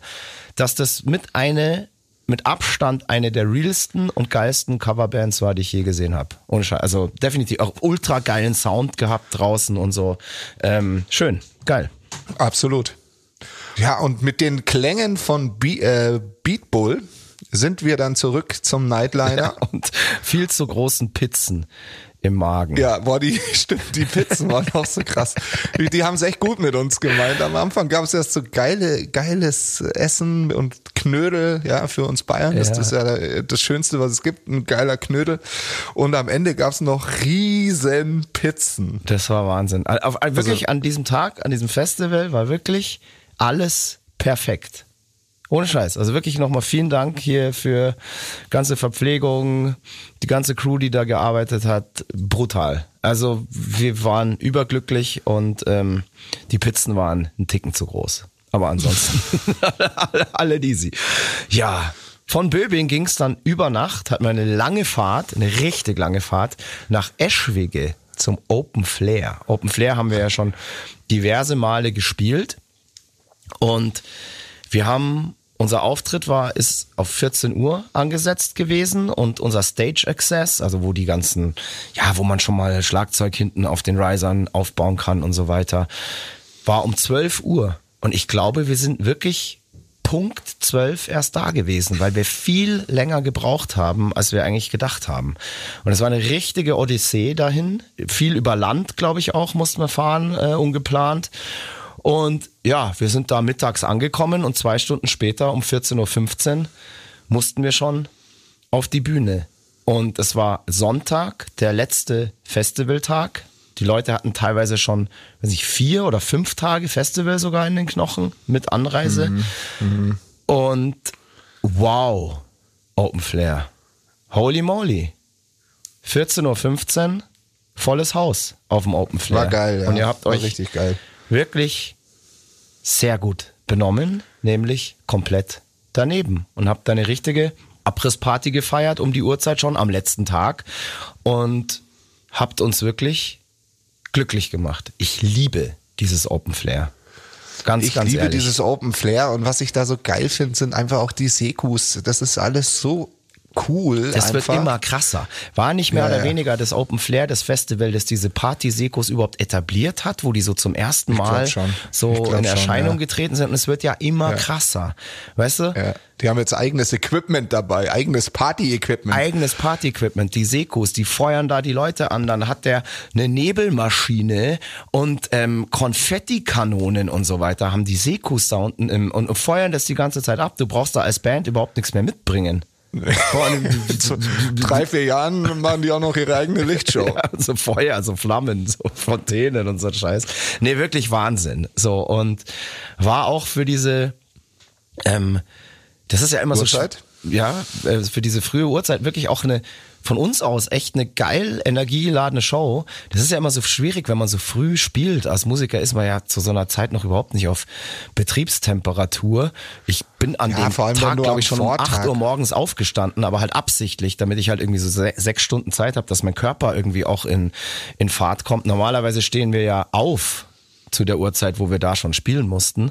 Speaker 2: dass das mit eine mit Abstand eine der realsten und geilsten Coverbands war, die ich je gesehen habe. Ohne Scheiß. Also definitiv auch ultra geilen Sound gehabt draußen und so. Ähm, schön, geil.
Speaker 3: Absolut. Ja, und mit den Klängen von Be äh, Beat Bull sind wir dann zurück zum Nightliner.
Speaker 2: Und viel zu großen Pizzen im Magen.
Speaker 3: Ja, boah, die, stimmt, die Pizzen waren auch so krass. Die, die haben es echt gut mit uns gemeint. Am Anfang gab es erst so geile, geiles Essen und Knödel, ja, für uns Bayern ist
Speaker 2: Ja.
Speaker 3: das ja das Schönste, was es gibt, ein geiler Knödel. Und am Ende gab es noch riesen Pizzen.
Speaker 2: Das war Wahnsinn. Auf, wirklich an diesem Tag, an diesem Festival war wirklich alles perfekt. Ohne Scheiß. Also wirklich nochmal vielen Dank hier für ganze Verpflegung, die ganze Crew, die da gearbeitet hat. Brutal. Also wir waren überglücklich und ähm, die Pizzen waren einen Ticken zu groß. Aber ansonsten alle, alle easy. Ja, von Böbing ging es dann über Nacht, hatten wir eine lange Fahrt, eine richtig lange Fahrt nach Eschwege zum Open Flair. Open Flair haben wir ja schon diverse Male gespielt und wir haben unser Auftritt war ist auf 14 Uhr angesetzt gewesen und unser Stage Access, also wo die ganzen ja, wo man schon mal Schlagzeug hinten auf den Risern aufbauen kann und so weiter, war um 12 Uhr und ich glaube, wir sind wirklich Punkt 12 erst da gewesen, weil wir viel länger gebraucht haben, als wir eigentlich gedacht haben. Und es war eine richtige Odyssee dahin. Viel über Land, glaube ich auch, mussten wir fahren, äh, ungeplant. Und ja, wir sind da mittags angekommen und zwei Stunden später um 14.15 Uhr mussten wir schon auf die Bühne. Und es war Sonntag, der letzte Festivaltag. Die Leute hatten teilweise schon, weiß ich, vier oder fünf Tage Festival sogar in den Knochen mit Anreise. Mhm. Und wow, Open Flair. Holy moly. 14.15 Uhr, volles Haus auf dem Open Flair.
Speaker 3: War geil, ja.
Speaker 2: Und ihr habt
Speaker 3: War
Speaker 2: euch
Speaker 3: richtig geil.
Speaker 2: Wirklich sehr gut benommen, nämlich komplett daneben und habt eine richtige Abrissparty gefeiert um die Uhrzeit schon am letzten Tag und habt uns wirklich glücklich gemacht. Ich liebe dieses Open Flair. Ganz,
Speaker 3: Ich
Speaker 2: ganz
Speaker 3: liebe
Speaker 2: ehrlich.
Speaker 3: dieses Open Flair und was ich da so geil finde, sind einfach auch die Sekus. Das ist alles so cool.
Speaker 2: Das wird
Speaker 3: einfach.
Speaker 2: immer krasser. War nicht mehr
Speaker 3: Ja,
Speaker 2: oder
Speaker 3: ja.
Speaker 2: weniger das Open Flair, das Festival, das diese Party-Sekos überhaupt etabliert hat, wo die so zum ersten Mal
Speaker 3: schon.
Speaker 2: So in
Speaker 3: schon,
Speaker 2: Erscheinung
Speaker 3: ja.
Speaker 2: getreten sind. Und es wird ja immer krasser. Weißt du?
Speaker 3: Ja, die haben jetzt eigenes Equipment dabei, eigenes Party-Equipment.
Speaker 2: eigenes Party-Equipment, die Sekos, die feuern da die Leute an. Dann hat der eine Nebelmaschine und ähm, Konfettikanonen und so weiter. Haben die Sekos da unten im, und, und feuern das die ganze Zeit ab. Du brauchst da als Band überhaupt nichts mehr mitbringen. Vor allem,
Speaker 3: Zu drei, vier Jahren machen die auch noch ihre eigene Lichtshow.
Speaker 2: Ja, so Feuer, so Flammen, so Fontänen und so Scheiß. Nee, wirklich Wahnsinn. So, und war auch für diese, ähm, das ist ja immer
Speaker 3: Uhrzeit?
Speaker 2: so. Ja, äh, für diese frühe Uhrzeit wirklich auch eine, von uns aus echt eine geil energieladene Show. Das ist ja immer so schwierig, wenn man so früh spielt. Als Musiker ist man ja zu so einer Zeit noch überhaupt nicht auf Betriebstemperatur. Ich bin an
Speaker 3: Ja,
Speaker 2: dem Tag, glaube ich, schon um 8
Speaker 3: Vortag.
Speaker 2: Uhr morgens aufgestanden, aber halt absichtlich, damit ich halt irgendwie so se sechs Stunden Zeit habe, dass mein Körper irgendwie auch in, in Fahrt kommt. Normalerweise stehen wir ja auf zu der Uhrzeit, wo wir da schon spielen mussten.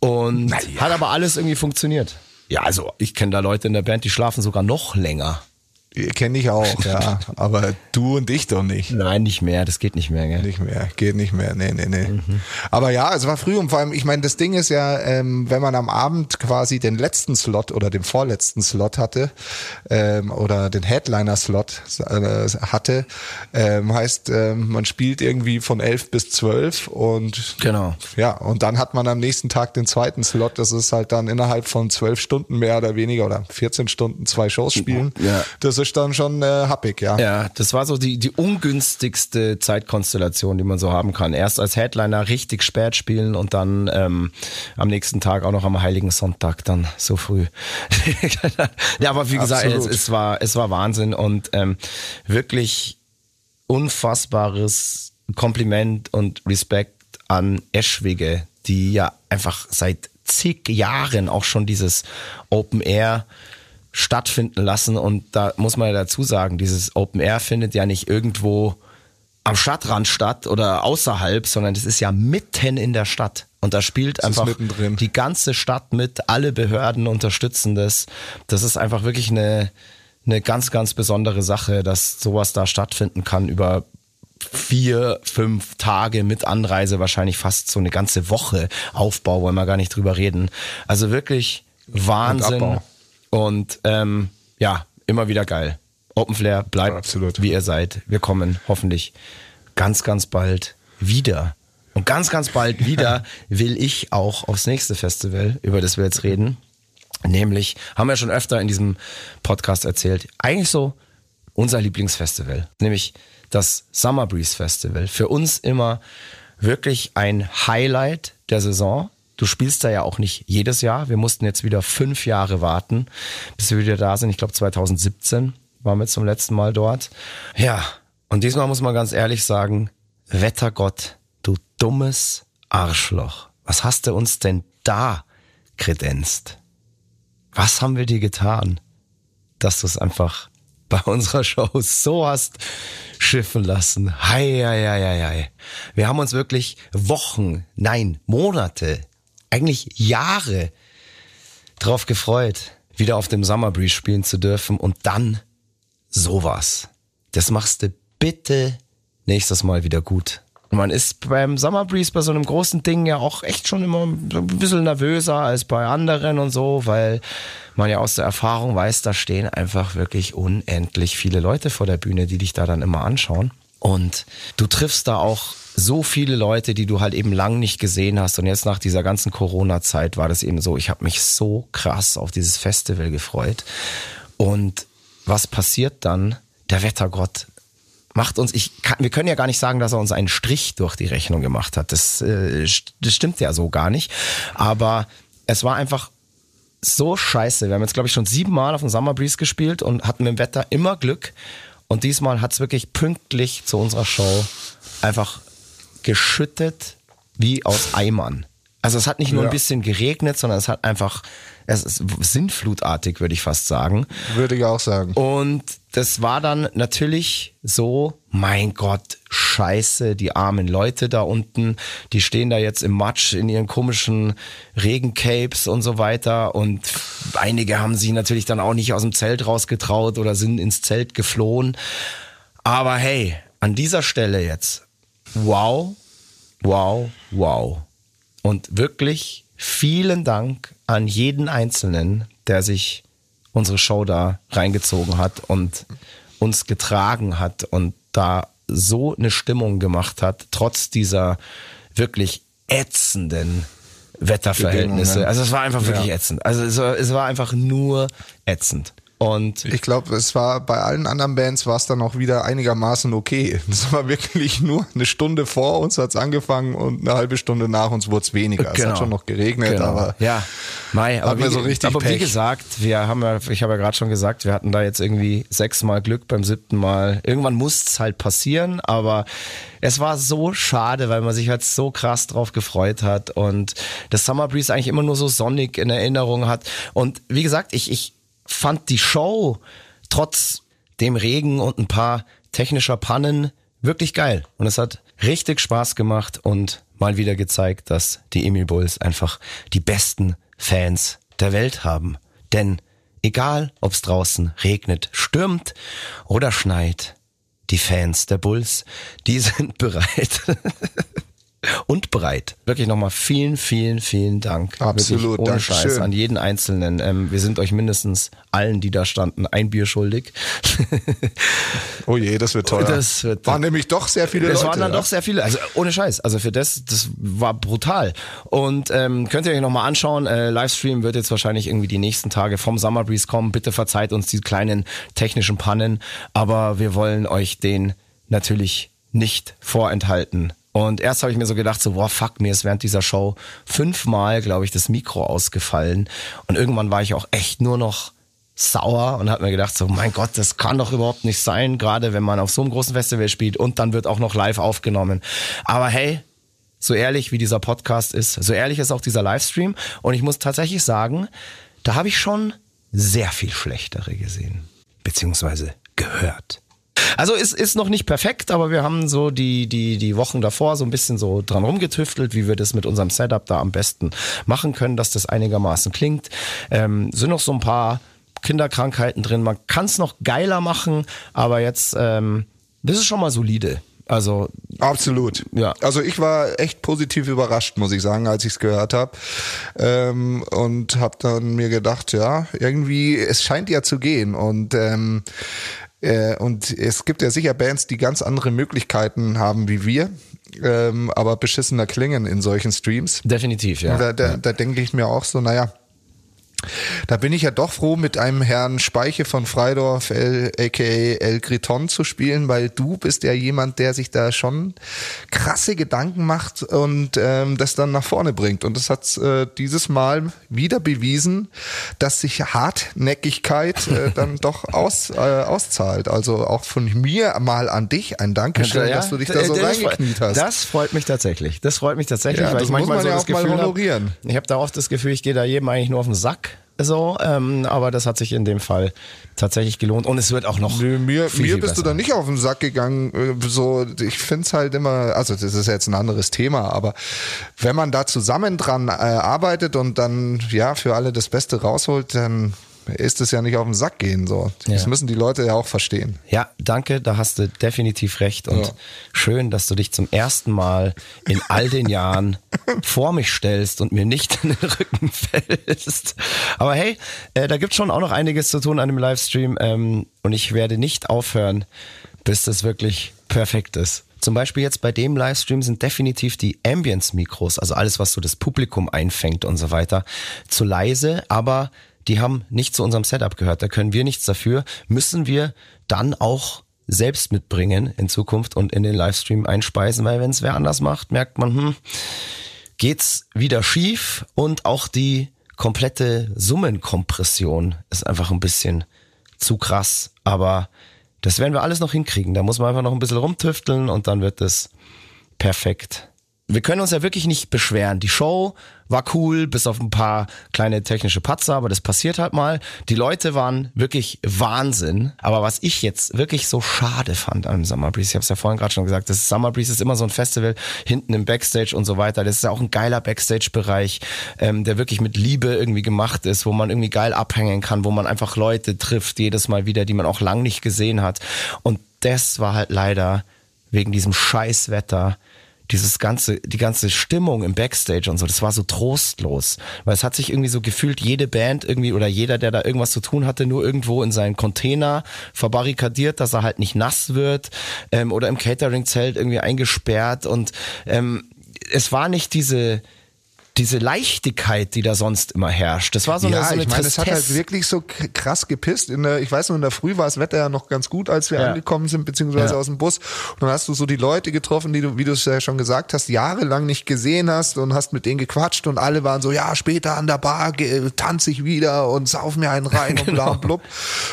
Speaker 2: Und
Speaker 3: Naja.
Speaker 2: hat aber alles irgendwie funktioniert. Ja, also ich kenne da Leute in der Band, die schlafen sogar noch länger.
Speaker 3: Kenne ich auch, ja. Aber du und ich doch nicht.
Speaker 2: Nein, nicht mehr, das geht nicht mehr, gell?
Speaker 3: Nicht mehr, geht nicht mehr, nee, nee, nee. Aber ja, es war früh und vor allem, ich meine, das Ding ist ja, ähm, wenn man am Abend quasi den letzten Slot oder den vorletzten Slot hatte ähm, oder den Headliner-Slot äh, hatte, ähm, heißt, ähm, man spielt irgendwie von elf bis zwölf und
Speaker 2: Genau.
Speaker 3: ja, und dann hat man am nächsten Tag den zweiten Slot. Das ist halt dann innerhalb von zwölf Stunden mehr oder weniger oder 14 Stunden zwei Shows spielen.
Speaker 2: Ja.
Speaker 3: Das ist dann schon äh, happig, ja.
Speaker 2: Ja, das war so die, die ungünstigste Zeitkonstellation, die man so haben kann. Erst als Headliner richtig spät spielen und dann ähm, am nächsten Tag auch noch am Heiligen Sonntag dann so früh. ja, aber wie gesagt, es, es war es war Wahnsinn und ähm, wirklich unfassbares Kompliment und Respekt an Eschwege, die ja einfach seit zig Jahren auch schon dieses Open Air stattfinden lassen. Und da muss man ja dazu sagen, dieses Open Air findet ja nicht irgendwo am Stadtrand statt oder außerhalb, sondern das ist ja mitten in der Stadt. Und da spielt
Speaker 3: ist
Speaker 2: einfach die ganze Stadt mit, alle Behörden unterstützen das. Das ist einfach wirklich eine, eine ganz, ganz besondere Sache, dass sowas da stattfinden kann über vier, fünf Tage mit Anreise, wahrscheinlich fast so eine ganze Woche Aufbau, wollen wir gar nicht drüber reden. Also wirklich Wahnsinn. Und ähm, ja, immer wieder geil. Open Flair bleibt,
Speaker 3: Absolut.
Speaker 2: wie ihr seid. Wir kommen hoffentlich ganz, ganz bald wieder. Und ganz, ganz bald wieder will ich auch aufs nächste Festival, über das wir jetzt reden. Nämlich, haben wir schon öfter in diesem Podcast erzählt, eigentlich so unser Lieblingsfestival. Nämlich das Summer Breeze Festival. Für uns immer wirklich ein Highlight der Saison. Du spielst da ja auch nicht jedes Jahr. Wir mussten jetzt wieder fünf Jahre warten, bis wir wieder da sind. Ich glaube 2017 waren wir zum letzten Mal dort. Ja, und diesmal muss man ganz ehrlich sagen, Wettergott, du dummes Arschloch. Was hast du uns denn da kredenzt? Was haben wir dir getan, dass du es einfach bei unserer Show so hast schiffen lassen? Hei, hei, hei, hei. Wir haben uns wirklich Wochen, nein, Monate, eigentlich Jahre drauf gefreut, wieder auf dem Summer Breeze spielen zu dürfen und dann sowas. Das machst du bitte nächstes Mal wieder gut. Man ist beim Summer Breeze bei so einem großen Ding ja auch echt schon immer ein bisschen nervöser als bei anderen und so, weil man ja aus der Erfahrung weiß, da stehen einfach wirklich unendlich viele Leute vor der Bühne, die dich da dann immer anschauen. Und du triffst da auch so viele Leute, die du halt eben lang nicht gesehen hast. Und jetzt nach dieser ganzen Corona-Zeit war das eben so, ich habe mich so krass auf dieses Festival gefreut. Und was passiert dann? Der Wettergott macht uns, ich kann, wir können ja gar nicht sagen, dass er uns einen Strich durch die Rechnung gemacht hat. Das, äh, das stimmt ja so gar nicht. Aber es war einfach so scheiße. Wir haben jetzt, glaube ich, schon siebenmal auf dem Summer Breeze gespielt und hatten mit dem Wetter immer Glück. Und diesmal hat es wirklich pünktlich zu unserer Show einfach geschüttet wie aus Eimern. Also es hat nicht nur
Speaker 3: Ja.
Speaker 2: ein bisschen geregnet, sondern es hat einfach, es ist sinnflutartig, würde ich fast sagen.
Speaker 3: Würde ich auch sagen.
Speaker 2: Und das war dann natürlich so, mein Gott, scheiße, die armen Leute da unten, die stehen da jetzt im Matsch in ihren komischen Regencapes und so weiter. Und einige haben sich natürlich dann auch nicht aus dem Zelt rausgetraut oder sind ins Zelt geflohen. Aber hey, an dieser Stelle jetzt, wow, wow, wow. Und wirklich vielen Dank an jeden Einzelnen, der sich unsere Show da reingezogen hat und uns getragen hat und da so eine Stimmung gemacht hat, trotz dieser wirklich ätzenden Wetterverhältnisse. Also es war einfach wirklich
Speaker 3: Ja.
Speaker 2: ätzend. Also es war, es war einfach nur ätzend. Und
Speaker 3: Ich glaube, es war bei allen anderen Bands war es dann auch wieder einigermaßen okay. Es war wirklich nur eine Stunde vor uns hat's angefangen und eine halbe Stunde nach uns wurde es weniger. Es hat schon noch geregnet,
Speaker 2: Genau.
Speaker 3: aber
Speaker 2: ja, Mai, aber, wie,
Speaker 3: so richtig
Speaker 2: aber wie gesagt, wir haben ja, ich habe ja gerade schon gesagt, wir hatten da jetzt irgendwie sechsmal Glück beim siebten Mal. Irgendwann muss es halt passieren, aber es war so schade, weil man sich halt so krass drauf gefreut hat und das Summer Breeze eigentlich immer nur so sonnig in Erinnerung hat. Und wie gesagt, ich, ich fand die Show trotz dem Regen und ein paar technischer Pannen wirklich geil. Und es hat richtig Spaß gemacht und mal wieder gezeigt, dass die Emil Bulls einfach die besten Fans der Welt haben. Denn egal, ob es draußen regnet, stürmt oder schneit, die Fans der Bulls, die sind bereit. Und bereit. Wirklich nochmal vielen, vielen, vielen Dank.
Speaker 3: Absolut,
Speaker 2: Wirklich ohne. Scheiß an jeden Einzelnen. Ähm, wir sind euch mindestens allen, die da standen, ein Bier schuldig.
Speaker 3: oh je, das wird teuer.
Speaker 2: Das wird-
Speaker 3: waren nämlich doch sehr viele
Speaker 2: Das
Speaker 3: Leute.
Speaker 2: waren dann doch sehr viele, also ohne Scheiß. Also für das, das war brutal. Und ähm, könnt ihr euch nochmal anschauen. Äh, Livestream wird jetzt wahrscheinlich irgendwie die nächsten Tage vom Summer Breeze kommen. Bitte verzeiht uns die kleinen technischen Pannen, aber wir wollen euch den natürlich nicht vorenthalten. Und erst habe ich mir so gedacht, so, boah, fuck, mir ist während dieser Show fünfmal, glaube ich, das Mikro ausgefallen. Und irgendwann war ich auch echt nur noch sauer und habe mir gedacht, so, mein Gott, das kann doch überhaupt nicht sein, gerade wenn man auf so einem großen Festival spielt und dann wird auch noch live aufgenommen. Aber hey, so ehrlich wie dieser Podcast ist, so ehrlich ist auch dieser Livestream. Und ich muss tatsächlich sagen, da habe ich schon sehr viel schlechtere gesehen. Beziehungsweise gehört. Also es ist noch nicht perfekt, aber wir haben so die, die, die Wochen davor so ein bisschen so dran rumgetüftelt, wie wir das mit unserem Setup da am besten machen können, dass das einigermaßen klingt. Ähm, sind noch so ein paar Kinderkrankheiten drin. Man kann es noch geiler machen, aber jetzt, ähm, das ist schon mal solide. Also
Speaker 3: Absolut.
Speaker 2: Ja.
Speaker 3: Also ich war echt positiv überrascht, muss ich sagen, als ich es gehört habe. Ähm, und habe dann mir gedacht, ja, irgendwie, es scheint ja zu gehen. Und ähm, äh, und es gibt ja sicher Bands, die ganz andere Möglichkeiten haben wie wir, ähm, aber beschissener klingen in solchen Streams.
Speaker 2: definitiv, ja.
Speaker 3: Und da, da, da denke ich mir auch so, naja, da bin ich ja doch froh, mit einem Herrn Speiche von Freidorf, El, aka El Griton, zu spielen, weil du bist ja jemand, der sich da schon krasse Gedanken macht und ähm, das dann nach vorne bringt. Und das hat äh, dieses Mal wieder bewiesen, dass sich Hartnäckigkeit äh, dann doch aus, äh, auszahlt. Also auch von mir mal an dich ein Dankeschön,
Speaker 2: Ja,
Speaker 3: dass du dich da
Speaker 2: äh,
Speaker 3: so
Speaker 2: das
Speaker 3: reingekniet hast.
Speaker 2: Das freut mich tatsächlich. Das freut mich tatsächlich,
Speaker 3: Ja,
Speaker 2: weil
Speaker 3: das
Speaker 2: ich manchmal
Speaker 3: muss man
Speaker 2: so
Speaker 3: ja
Speaker 2: das
Speaker 3: auch mal
Speaker 2: Gefühl habe,
Speaker 3: honorieren.
Speaker 2: ich habe da oft das Gefühl, ich gehe da jedem eigentlich nur auf den Sack. So, ähm, aber das hat sich in dem Fall tatsächlich gelohnt und es wird auch noch.
Speaker 3: Nö, mir,
Speaker 2: viel,
Speaker 3: mir bist du
Speaker 2: besser.
Speaker 3: da nicht auf den Sack gegangen. äh, So, ich find's halt immer, also das ist jetzt ein anderes Thema, aber wenn man da zusammen dran äh, arbeitet und dann ja für alle das Beste rausholt, dann ist es ja nicht auf den Sack gehen. So, das
Speaker 2: Ja.
Speaker 3: müssen die Leute ja auch verstehen.
Speaker 2: Ja, danke, da hast du definitiv recht und
Speaker 3: Ja.
Speaker 2: schön, dass du dich zum ersten Mal in all den Jahren vor mich stellst und mir nicht in den Rücken fällst. Aber hey, äh, da gibt's schon auch noch einiges zu tun an dem Livestream ähm, und ich werde nicht aufhören, bis das wirklich perfekt ist. Zum Beispiel jetzt bei dem Livestream sind definitiv die Ambience-Mikros, also alles, was so das Publikum einfängt und so weiter, zu leise, aber die haben nicht zu unserem Setup gehört. Da können wir nichts dafür. Müssen wir dann auch selbst mitbringen in Zukunft und in den Livestream einspeisen, weil wenn es wer anders macht, merkt man, hm, geht's wieder schief und auch die komplette Summenkompression ist einfach ein bisschen zu krass, aber das werden wir alles noch hinkriegen. Da muss man einfach noch ein bisschen rumtüfteln und dann wird es perfekt wir können uns ja wirklich nicht beschweren. Die Show war cool, bis auf ein paar kleine technische Patzer, aber das passiert halt mal. Die Leute waren wirklich Wahnsinn. Aber was ich jetzt wirklich so schade fand am Summer Breeze, ich habe es ja vorhin gerade schon gesagt, das Summer Breeze ist immer so ein Festival hinten im Backstage und so weiter. Das ist ja auch ein geiler Backstage-Bereich, ähm, der wirklich mit Liebe irgendwie gemacht ist, wo man irgendwie geil abhängen kann, wo man einfach Leute trifft, jedes Mal wieder, die man auch lang nicht gesehen hat. Und das war halt leider wegen diesem Scheißwetter dieses ganze, die ganze Stimmung im Backstage und so, das war so trostlos. Weil es hat sich irgendwie so gefühlt, jede Band irgendwie oder jeder, der da irgendwas zu tun hatte, nur irgendwo in seinen Container verbarrikadiert, dass er halt nicht nass wird ähm, oder im Catering-Zelt irgendwie eingesperrt und ähm, es war nicht diese, diese Leichtigkeit, die da sonst immer herrscht. Das war so eine,
Speaker 3: ja,
Speaker 2: so eine
Speaker 3: ich meine, es hat halt wirklich so krass gepisst. In der, ich weiß nur, in der Früh war das Wetter ja noch ganz gut, als wir ja. angekommen sind, beziehungsweise ja. aus dem Bus. Und dann hast du so die Leute getroffen, die du, wie du es ja schon gesagt hast, jahrelang nicht gesehen hast und hast mit denen gequatscht und alle waren so, ja, später an der Bar tanze ich wieder und sauf mir einen rein und bla und blub.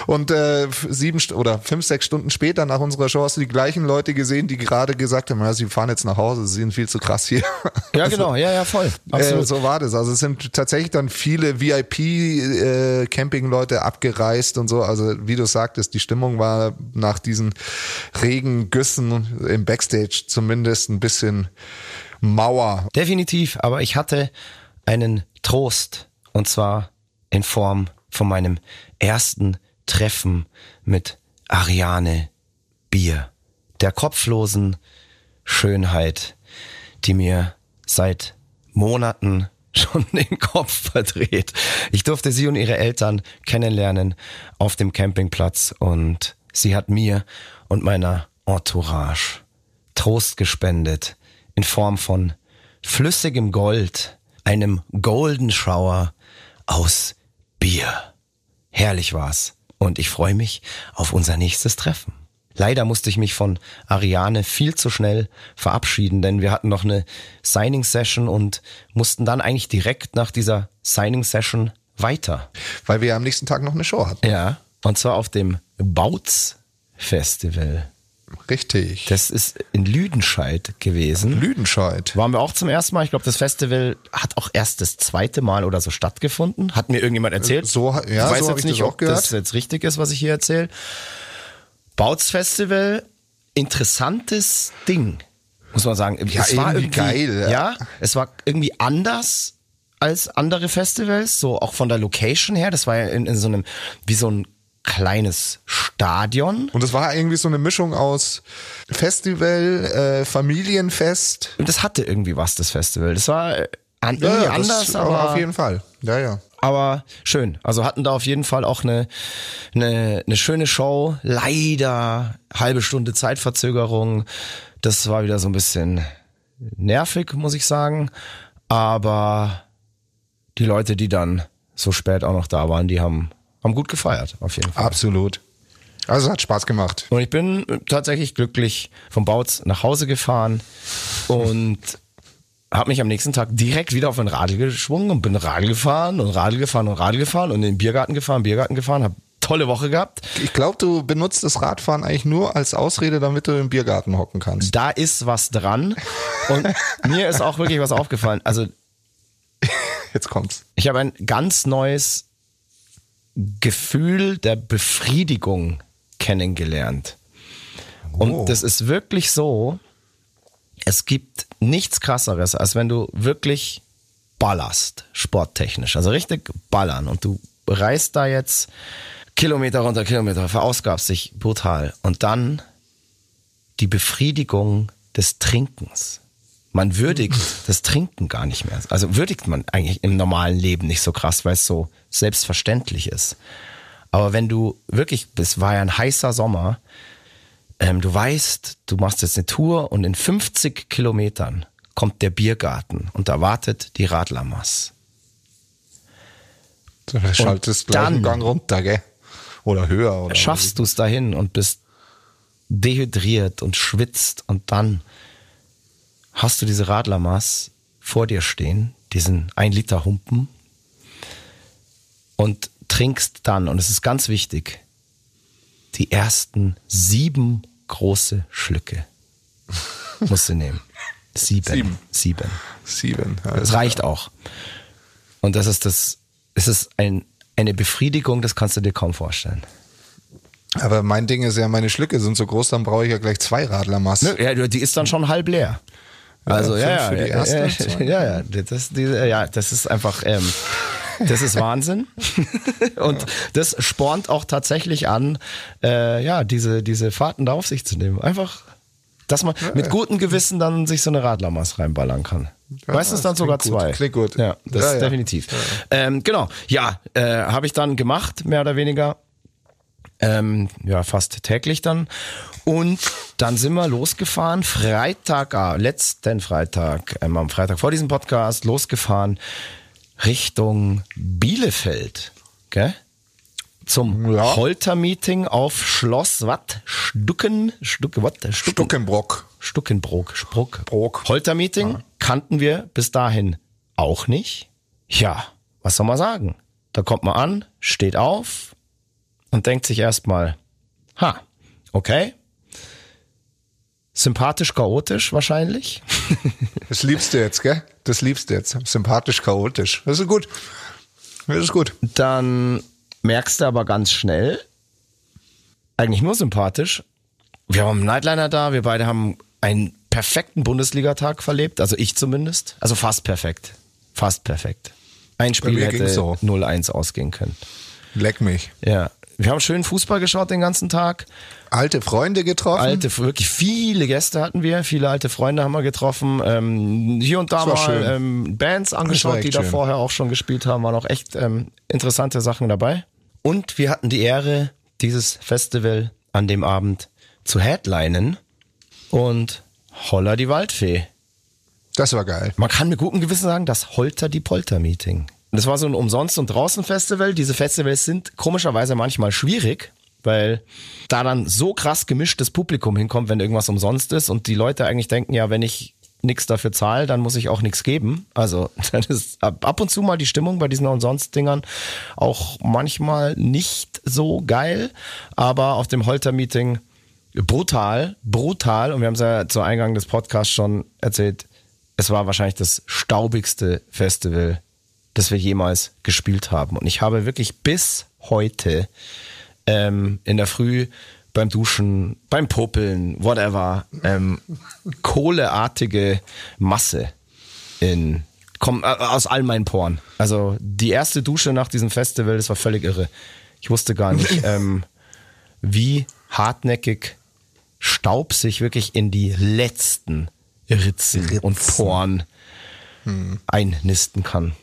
Speaker 3: Und äh, sieben oder fünf, sechs Stunden später nach unserer Show hast du die gleichen Leute gesehen, die gerade gesagt haben, ja, sie fahren jetzt nach Hause, sie sind viel zu krass hier.
Speaker 2: Ja, also, genau, ja, ja, voll.
Speaker 3: Absolut. Äh, so war das. Also es sind tatsächlich dann viele VIP-Camping-Leute äh, abgereist und so. Also wie du sagtest, die Stimmung war nach diesen Regengüssen im Backstage zumindest ein bisschen Mauer.
Speaker 2: Definitiv, aber ich hatte einen Trost und zwar in Form von meinem ersten Treffen mit Ariane Bier, der kopflosen Schönheit, die mir seit Monaten schon den Kopf verdreht. Ich durfte sie und ihre Eltern kennenlernen auf dem Campingplatz und sie hat mir und meiner Entourage Trost gespendet in Form von flüssigem Gold, einem Golden Shower aus Bier. Herrlich war's und ich freue mich auf unser nächstes Treffen. Leider musste ich mich von Ariane viel zu schnell verabschieden, denn wir hatten noch eine Signing-Session und mussten dann eigentlich direkt nach dieser Signing-Session weiter.
Speaker 3: Weil wir am nächsten Tag noch eine Show hatten.
Speaker 2: Ja, und zwar auf dem Bautz Festival.
Speaker 3: Richtig.
Speaker 2: Das ist in Lüdenscheid gewesen.
Speaker 3: Lüdenscheid.
Speaker 2: Waren wir auch zum ersten Mal. Ich glaube, das Festival hat auch erst das zweite Mal oder so stattgefunden. Hat mir irgendjemand erzählt.
Speaker 3: So, ja,
Speaker 2: ich weiß
Speaker 3: so
Speaker 2: jetzt nicht, ob gehört. das jetzt richtig ist, was ich hier erzähle. Bouts Festival, interessantes Ding, muss man sagen.
Speaker 3: Ja, es war irgendwie geil.
Speaker 2: Ja. ja, es war irgendwie anders als andere Festivals, so auch von der Location her. Das war ja in, in so einem, wie so ein kleines Stadion.
Speaker 3: Und es war irgendwie so eine Mischung aus Festival, äh, Familienfest.
Speaker 2: Und das hatte irgendwie was, das Festival. Das war äh, an, irgendwie ja, anders, aber
Speaker 3: auf jeden Fall. Ja, ja.
Speaker 2: Aber schön. Also hatten da auf jeden Fall auch eine, eine, eine schöne Show. Leider halbe Stunde Zeitverzögerung. Das war wieder so ein bisschen nervig, muss ich sagen. Aber die Leute, die dann so spät auch noch da waren, die haben, haben gut gefeiert, auf jeden Fall.
Speaker 3: Absolut. Also es hat Spaß gemacht.
Speaker 2: Und ich bin tatsächlich glücklich vom Bautz nach Hause gefahren und habe mich am nächsten Tag direkt wieder auf ein Radl geschwungen und bin Radl gefahren und Radl gefahren und Radl gefahren und in den Biergarten gefahren, Biergarten gefahren, habe tolle Woche gehabt.
Speaker 3: Ich glaube, du benutzt das Radfahren eigentlich nur als Ausrede, damit du im Biergarten hocken kannst.
Speaker 2: Da ist was dran und mir ist auch wirklich was aufgefallen. Also
Speaker 3: jetzt kommt's.
Speaker 2: Ich habe ein ganz neues Gefühl der Befriedigung kennengelernt. Oh. Und das ist wirklich so, es gibt nichts krasseres, als wenn du wirklich ballerst, sporttechnisch. Also richtig ballern und du reist da jetzt Kilometer runter Kilometer, verausgabst dich brutal und dann die Befriedigung des Trinkens. Man würdigt das Trinken gar nicht mehr. Also würdigt man eigentlich im normalen Leben nicht so krass, weil es so selbstverständlich ist. Aber wenn du wirklich, es war ja ein heißer Sommer, ähm, du weißt, du machst jetzt eine Tour und in 50 Kilometern kommt der Biergarten und da wartet die Radlermass.
Speaker 3: Du schaltest gleich
Speaker 2: dann-
Speaker 3: einen Gang runter, gell? Oder höher. Oder
Speaker 2: Schaffst du es dahin und bist dehydriert und schwitzt und dann hast du diese Radlermaß vor dir stehen, diesen 1 Liter Humpen und trinkst dann, und es ist ganz wichtig, die ersten sieben große Schlücke. Musst du nehmen. Sieben.
Speaker 3: Sieben.
Speaker 2: Sieben.
Speaker 3: Sieben. Ja,
Speaker 2: Das reicht auch. Und das ist das, es ist ein, eine Befriedigung, das kannst du dir kaum vorstellen.
Speaker 3: Aber mein Ding ist ja, meine Schlücke sind so groß, dann brauche ich ja gleich zwei Radlermass.
Speaker 2: Ne, Ja, die ist dann schon halb leer. Also ja, ja, ja, ja, ja, ja, das, ja, das ist einfach, ähm, das ist Wahnsinn. Und das spornt auch tatsächlich an, äh, ja, diese, diese Fahrten da auf sich zu nehmen. Einfach, dass man mit gutem Gewissen dann sich so eine Radlermaß reinballern kann.
Speaker 3: Ja,
Speaker 2: Meistens dann sogar
Speaker 3: gut,
Speaker 2: zwei.
Speaker 3: klingt gut.
Speaker 2: Ja, das
Speaker 3: Ja,
Speaker 2: ist definitiv. Ähm, genau, ja, äh, habe ich dann gemacht, mehr oder weniger. Ähm, ja, fast täglich dann. Und dann sind wir losgefahren, Freitag, ah, letzten Freitag, ähm, am Freitag vor diesem Podcast, losgefahren Richtung Bielefeld. Gell? Zum
Speaker 3: Ja.
Speaker 2: Holter-Meeting auf Schloss, was? Stucken, Stucke, was? Stucken,
Speaker 3: Stuckenbrock.
Speaker 2: Stuckenbrock, Spruck.
Speaker 3: Brock.
Speaker 2: Holter-Meeting kannten wir bis dahin auch nicht. Ja, was soll man sagen? Da kommt man an, steht auf und denkt sich erstmal, ha, okay. Sympathisch, chaotisch wahrscheinlich.
Speaker 3: Das liebst du jetzt, gell? Das liebst du jetzt. Sympathisch, chaotisch. Das ist gut. Das ist gut.
Speaker 2: Dann merkst du aber ganz schnell, eigentlich nur sympathisch. Wir haben einen Nightliner da, wir beide haben einen perfekten Bundesligatag verlebt, also ich zumindest. Also fast perfekt. Fast perfekt. Ein Spiel hätte
Speaker 3: so.
Speaker 2: 0-1 ausgehen können.
Speaker 3: Leck mich.
Speaker 2: Ja. Wir haben schön Fußball geschaut den ganzen Tag.
Speaker 3: Alte Freunde getroffen.
Speaker 2: Alte, wirklich viele Gäste hatten wir, viele alte Freunde haben wir getroffen. Ähm, hier und da mal ähm, Bands angeschaut, die da
Speaker 3: schön.
Speaker 2: vorher auch schon gespielt haben. Waren auch echt ähm, interessante Sachen dabei. Und wir hatten die Ehre, dieses Festival an dem Abend zu headlinen. Und Holla die Waldfee.
Speaker 3: Das war geil.
Speaker 2: Man kann mit gutem Gewissen sagen, das Holter die Polter Meeting. Das war so ein Umsonst- und Draußen-Festival. Diese Festivals sind komischerweise manchmal schwierig, weil da dann so krass gemischtes Publikum hinkommt, wenn irgendwas umsonst ist und die Leute eigentlich denken, ja, wenn ich nichts dafür zahle, dann muss ich auch nichts geben. Also dann ist ab und zu mal die Stimmung bei diesen Umsonst-Dingern auch manchmal nicht so geil, aber auf dem Holter-Meeting brutal, brutal und wir haben es ja zu Eingang des Podcasts schon erzählt, es war wahrscheinlich das staubigste Festival, das wir jemals gespielt haben. Und ich habe wirklich bis heute ähm, in der Früh beim Duschen, beim Popeln, whatever, ähm, kohleartige Masse in komm, äh, aus all meinen Poren. Also die erste Dusche nach diesem Festival, das war völlig irre. Ich wusste gar nicht, ähm, wie hartnäckig Staub sich wirklich in die letzten Ritzen, und Poren einnisten kann.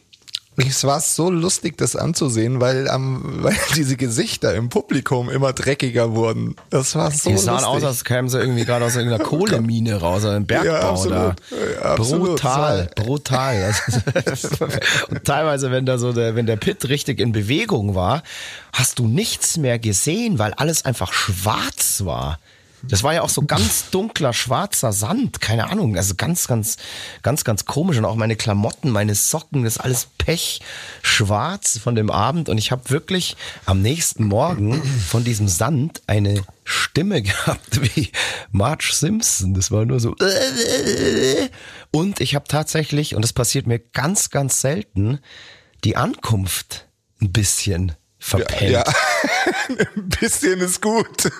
Speaker 3: Es war so lustig, das anzusehen, weil, ähm, weil diese Gesichter im Publikum immer dreckiger wurden. Das war so
Speaker 2: Die sahen
Speaker 3: lustig.
Speaker 2: aus, als kämen sie irgendwie gerade aus irgendeiner Kohlemine raus, aus einem Bergbau
Speaker 3: Ja, absolut.
Speaker 2: da.
Speaker 3: Ja.
Speaker 2: Brutal, brutal. Also, und teilweise, wenn da so der, wenn der Pit richtig in Bewegung war, hast du nichts mehr gesehen, weil alles einfach schwarz war. Das war ja auch so ganz dunkler, schwarzer Sand, keine Ahnung, also ganz, ganz, ganz, ganz komisch und auch meine Klamotten, meine Socken, das ist alles pechschwarz von dem Abend und ich habe wirklich am nächsten Morgen von diesem Sand eine Stimme gehabt wie Marge Simpson. Das war nur so und ich habe tatsächlich und das passiert mir ganz, ganz selten die Ankunft ein bisschen verpennt.
Speaker 3: Ja, ein bisschen ist gut.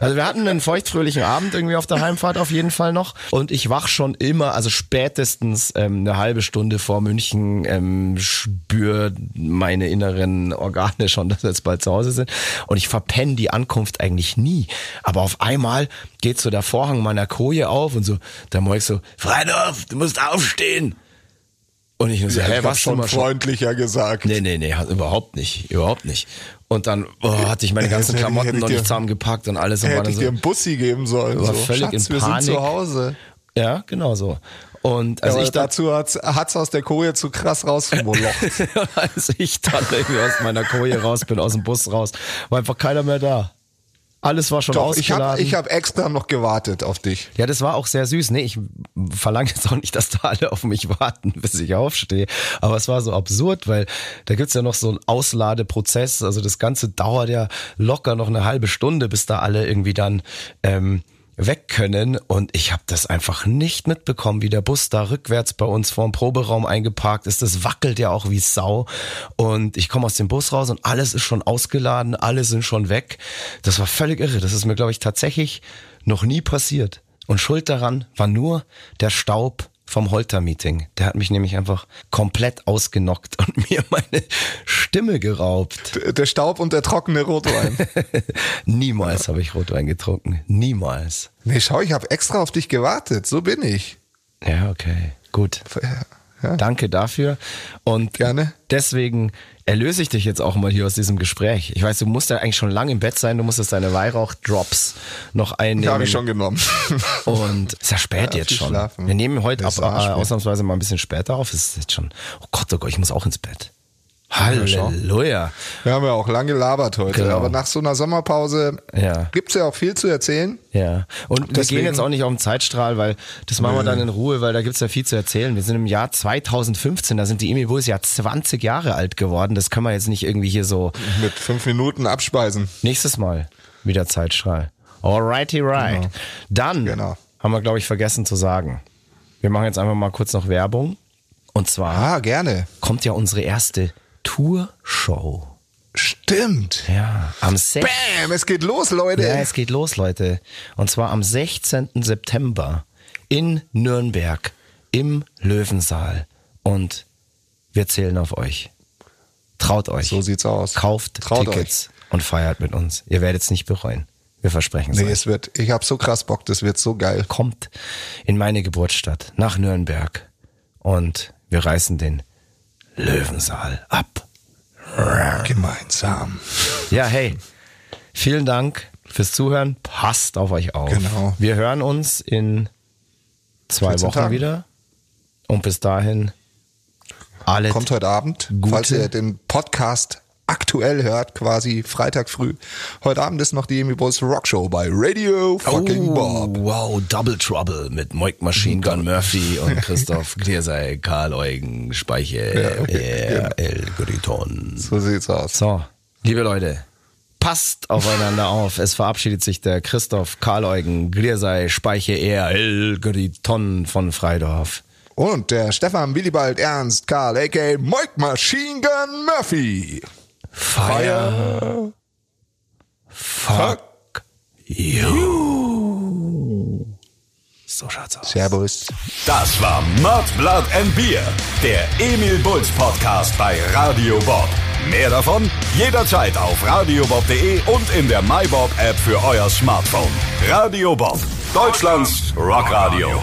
Speaker 2: Also wir hatten einen feuchtfröhlichen Abend irgendwie auf der Heimfahrt auf jeden Fall noch. Und ich wach schon immer, also spätestens ähm, eine halbe Stunde vor München, ähm, spür meine inneren Organe schon, dass wir jetzt bald zu Hause sind. Und ich verpenne die Ankunft eigentlich nie. Aber auf einmal geht so der Vorhang meiner Koje auf und so, der Moik so, Freidorf, du musst aufstehen. Und ich nur so,
Speaker 3: Ja, hab
Speaker 2: was
Speaker 3: schon freundlicher gesagt.
Speaker 2: Nee, nee, nee, überhaupt nicht, überhaupt nicht. Und dann oh, hatte ich meine ganzen
Speaker 3: Hätte
Speaker 2: Klamotten
Speaker 3: hätte
Speaker 2: noch
Speaker 3: dir-
Speaker 2: nicht zusammengepackt und alles und
Speaker 3: Hätte ich
Speaker 2: so,
Speaker 3: dir einen Bussi geben sollen.
Speaker 2: war
Speaker 3: so.
Speaker 2: völlig
Speaker 3: Schatz,
Speaker 2: in
Speaker 3: wir
Speaker 2: Panik.
Speaker 3: sind zu Hause.
Speaker 2: ja, genau so. Und als
Speaker 3: Also
Speaker 2: ich dann,
Speaker 3: dazu hat's, hat's aus der Koje zu krass rausgemolocht.
Speaker 2: als ich dann irgendwie aus meiner Koje raus bin, aus dem Bus raus, war einfach keiner mehr da. Alles war schon
Speaker 3: Doch, ich
Speaker 2: ausgeladen.
Speaker 3: habe ich hab extra noch gewartet auf dich.
Speaker 2: Ja, das war auch sehr süß. Nee, ich verlange jetzt auch nicht, dass da alle auf mich warten, bis ich aufstehe. Aber es war so absurd, weil da gibt's ja noch so einen Ausladeprozess. Also das Ganze dauert ja locker noch eine halbe Stunde, bis da alle irgendwie dann ähm, weg können. Und ich habe das einfach nicht mitbekommen, wie der Bus da rückwärts bei uns vor dem Proberaum eingeparkt ist. Das wackelt ja auch wie Sau. Und ich komme aus dem Bus raus und alles ist schon ausgeladen, alle sind schon weg. Das war völlig irre. Das ist mir, glaube ich, tatsächlich noch nie passiert. Und schuld daran war nur der Staub vom Holter-Meeting. Der hat mich nämlich einfach komplett ausgenockt und mir meine Stimme geraubt.
Speaker 3: Der Staub und der trockene Rotwein.
Speaker 2: Niemals habe ich Rotwein getrunken. Niemals.
Speaker 3: nee, schau, ich habe extra auf dich gewartet. So bin ich.
Speaker 2: Ja, okay. Gut.
Speaker 3: Ja.
Speaker 2: Danke dafür. Und
Speaker 3: Gerne.
Speaker 2: deswegen erlöse ich dich jetzt auch mal hier aus diesem Gespräch. Ich weiß, du musst ja eigentlich schon lange im Bett sein, du musstest deine Weihrauchdrops noch einnehmen.
Speaker 3: Habe ich schon genommen.
Speaker 2: Und ist ja spät
Speaker 3: Ja,
Speaker 2: jetzt schon.
Speaker 3: schlafen.
Speaker 2: Wir nehmen heute ab, äh, ausnahmsweise mal ein bisschen später auf. Es ist jetzt schon, oh Gott, oh Gott, ich muss auch ins Bett. Halleluja.
Speaker 3: Wir haben ja auch lange gelabert heute.
Speaker 2: Genau.
Speaker 3: Aber nach so einer Sommerpause
Speaker 2: Ja.
Speaker 3: gibt's ja auch viel zu erzählen.
Speaker 2: Ja, und wir
Speaker 3: Deswegen-
Speaker 2: gehen jetzt auch nicht auf den Zeitstrahl, weil das machen wir dann in Ruhe, weil da gibt's ja viel zu erzählen. Wir sind im Jahr 2015, da sind die Emi Bulls ja 20 Jahre alt geworden. Das können wir jetzt nicht irgendwie hier so
Speaker 3: Mit fünf Minuten abspeisen.
Speaker 2: nächstes Mal wieder Zeitstrahl. Alrighty right. Dann
Speaker 3: Genau.
Speaker 2: haben wir, glaube ich, vergessen zu sagen. Wir machen jetzt einfach mal kurz noch Werbung. Und zwar
Speaker 3: Ah, gerne.
Speaker 2: kommt ja unsere erste Tourshow.
Speaker 3: Stimmt.
Speaker 2: Ja, am 6.
Speaker 3: Bam, es geht los, Leute.
Speaker 2: Ja, es geht los, Leute. Und zwar am 16. September in Nürnberg im Löwensaal. Und wir zählen auf euch. Traut euch.
Speaker 3: So sieht's aus.
Speaker 2: Kauft
Speaker 3: Traut
Speaker 2: Tickets und feiert mit uns. Ihr werdet es nicht bereuen. Wir versprechen es
Speaker 3: Nee,
Speaker 2: euch.
Speaker 3: es wird, ich hab so krass Bock, das wird so geil.
Speaker 2: Kommt in meine Geburtsstadt, nach Nürnberg. Und wir reißen den Löwensaal ab.
Speaker 3: Gemeinsam.
Speaker 2: Ja, hey, vielen Dank fürs Zuhören. Passt auf euch auf.
Speaker 3: Genau.
Speaker 2: Wir hören uns in zwei
Speaker 3: 14
Speaker 2: Wochen
Speaker 3: Tagen.
Speaker 2: wieder. Und bis dahin alle
Speaker 3: Kommt heute Abend,
Speaker 2: Gute-
Speaker 3: falls ihr den Podcast aktuell hört, quasi Freitag früh. Heute Abend ist noch die Amy Bulls Rockshow bei Radio fucking
Speaker 2: oh,
Speaker 3: Bob.
Speaker 2: Wow, Double Trouble mit Moik Machine Gun Murphy und Christoph Gniersei, Karl Eugen, Speiche,
Speaker 3: Ja, okay,
Speaker 2: ja, El Griton.
Speaker 3: So sieht's aus.
Speaker 2: So, liebe Leute, passt aufeinander auf. Es verabschiedet sich der Christoph Karl Eugen, Gniersei, Speiche, er, El Griton von Freidorf.
Speaker 3: Und der Stefan Willibald Ernst Karl, a.k.a. Mike Machine Gun Murphy.
Speaker 2: Fire. Fuck you. So schaut's aus.
Speaker 3: Servus.
Speaker 1: Das war Mud, Blood and Beer, der Emil Bulls Podcast bei Radio Bob. Mehr davon jederzeit auf radiobob.de und in der MyBob App für euer Smartphone. Radio Bob, Deutschlands Rockradio.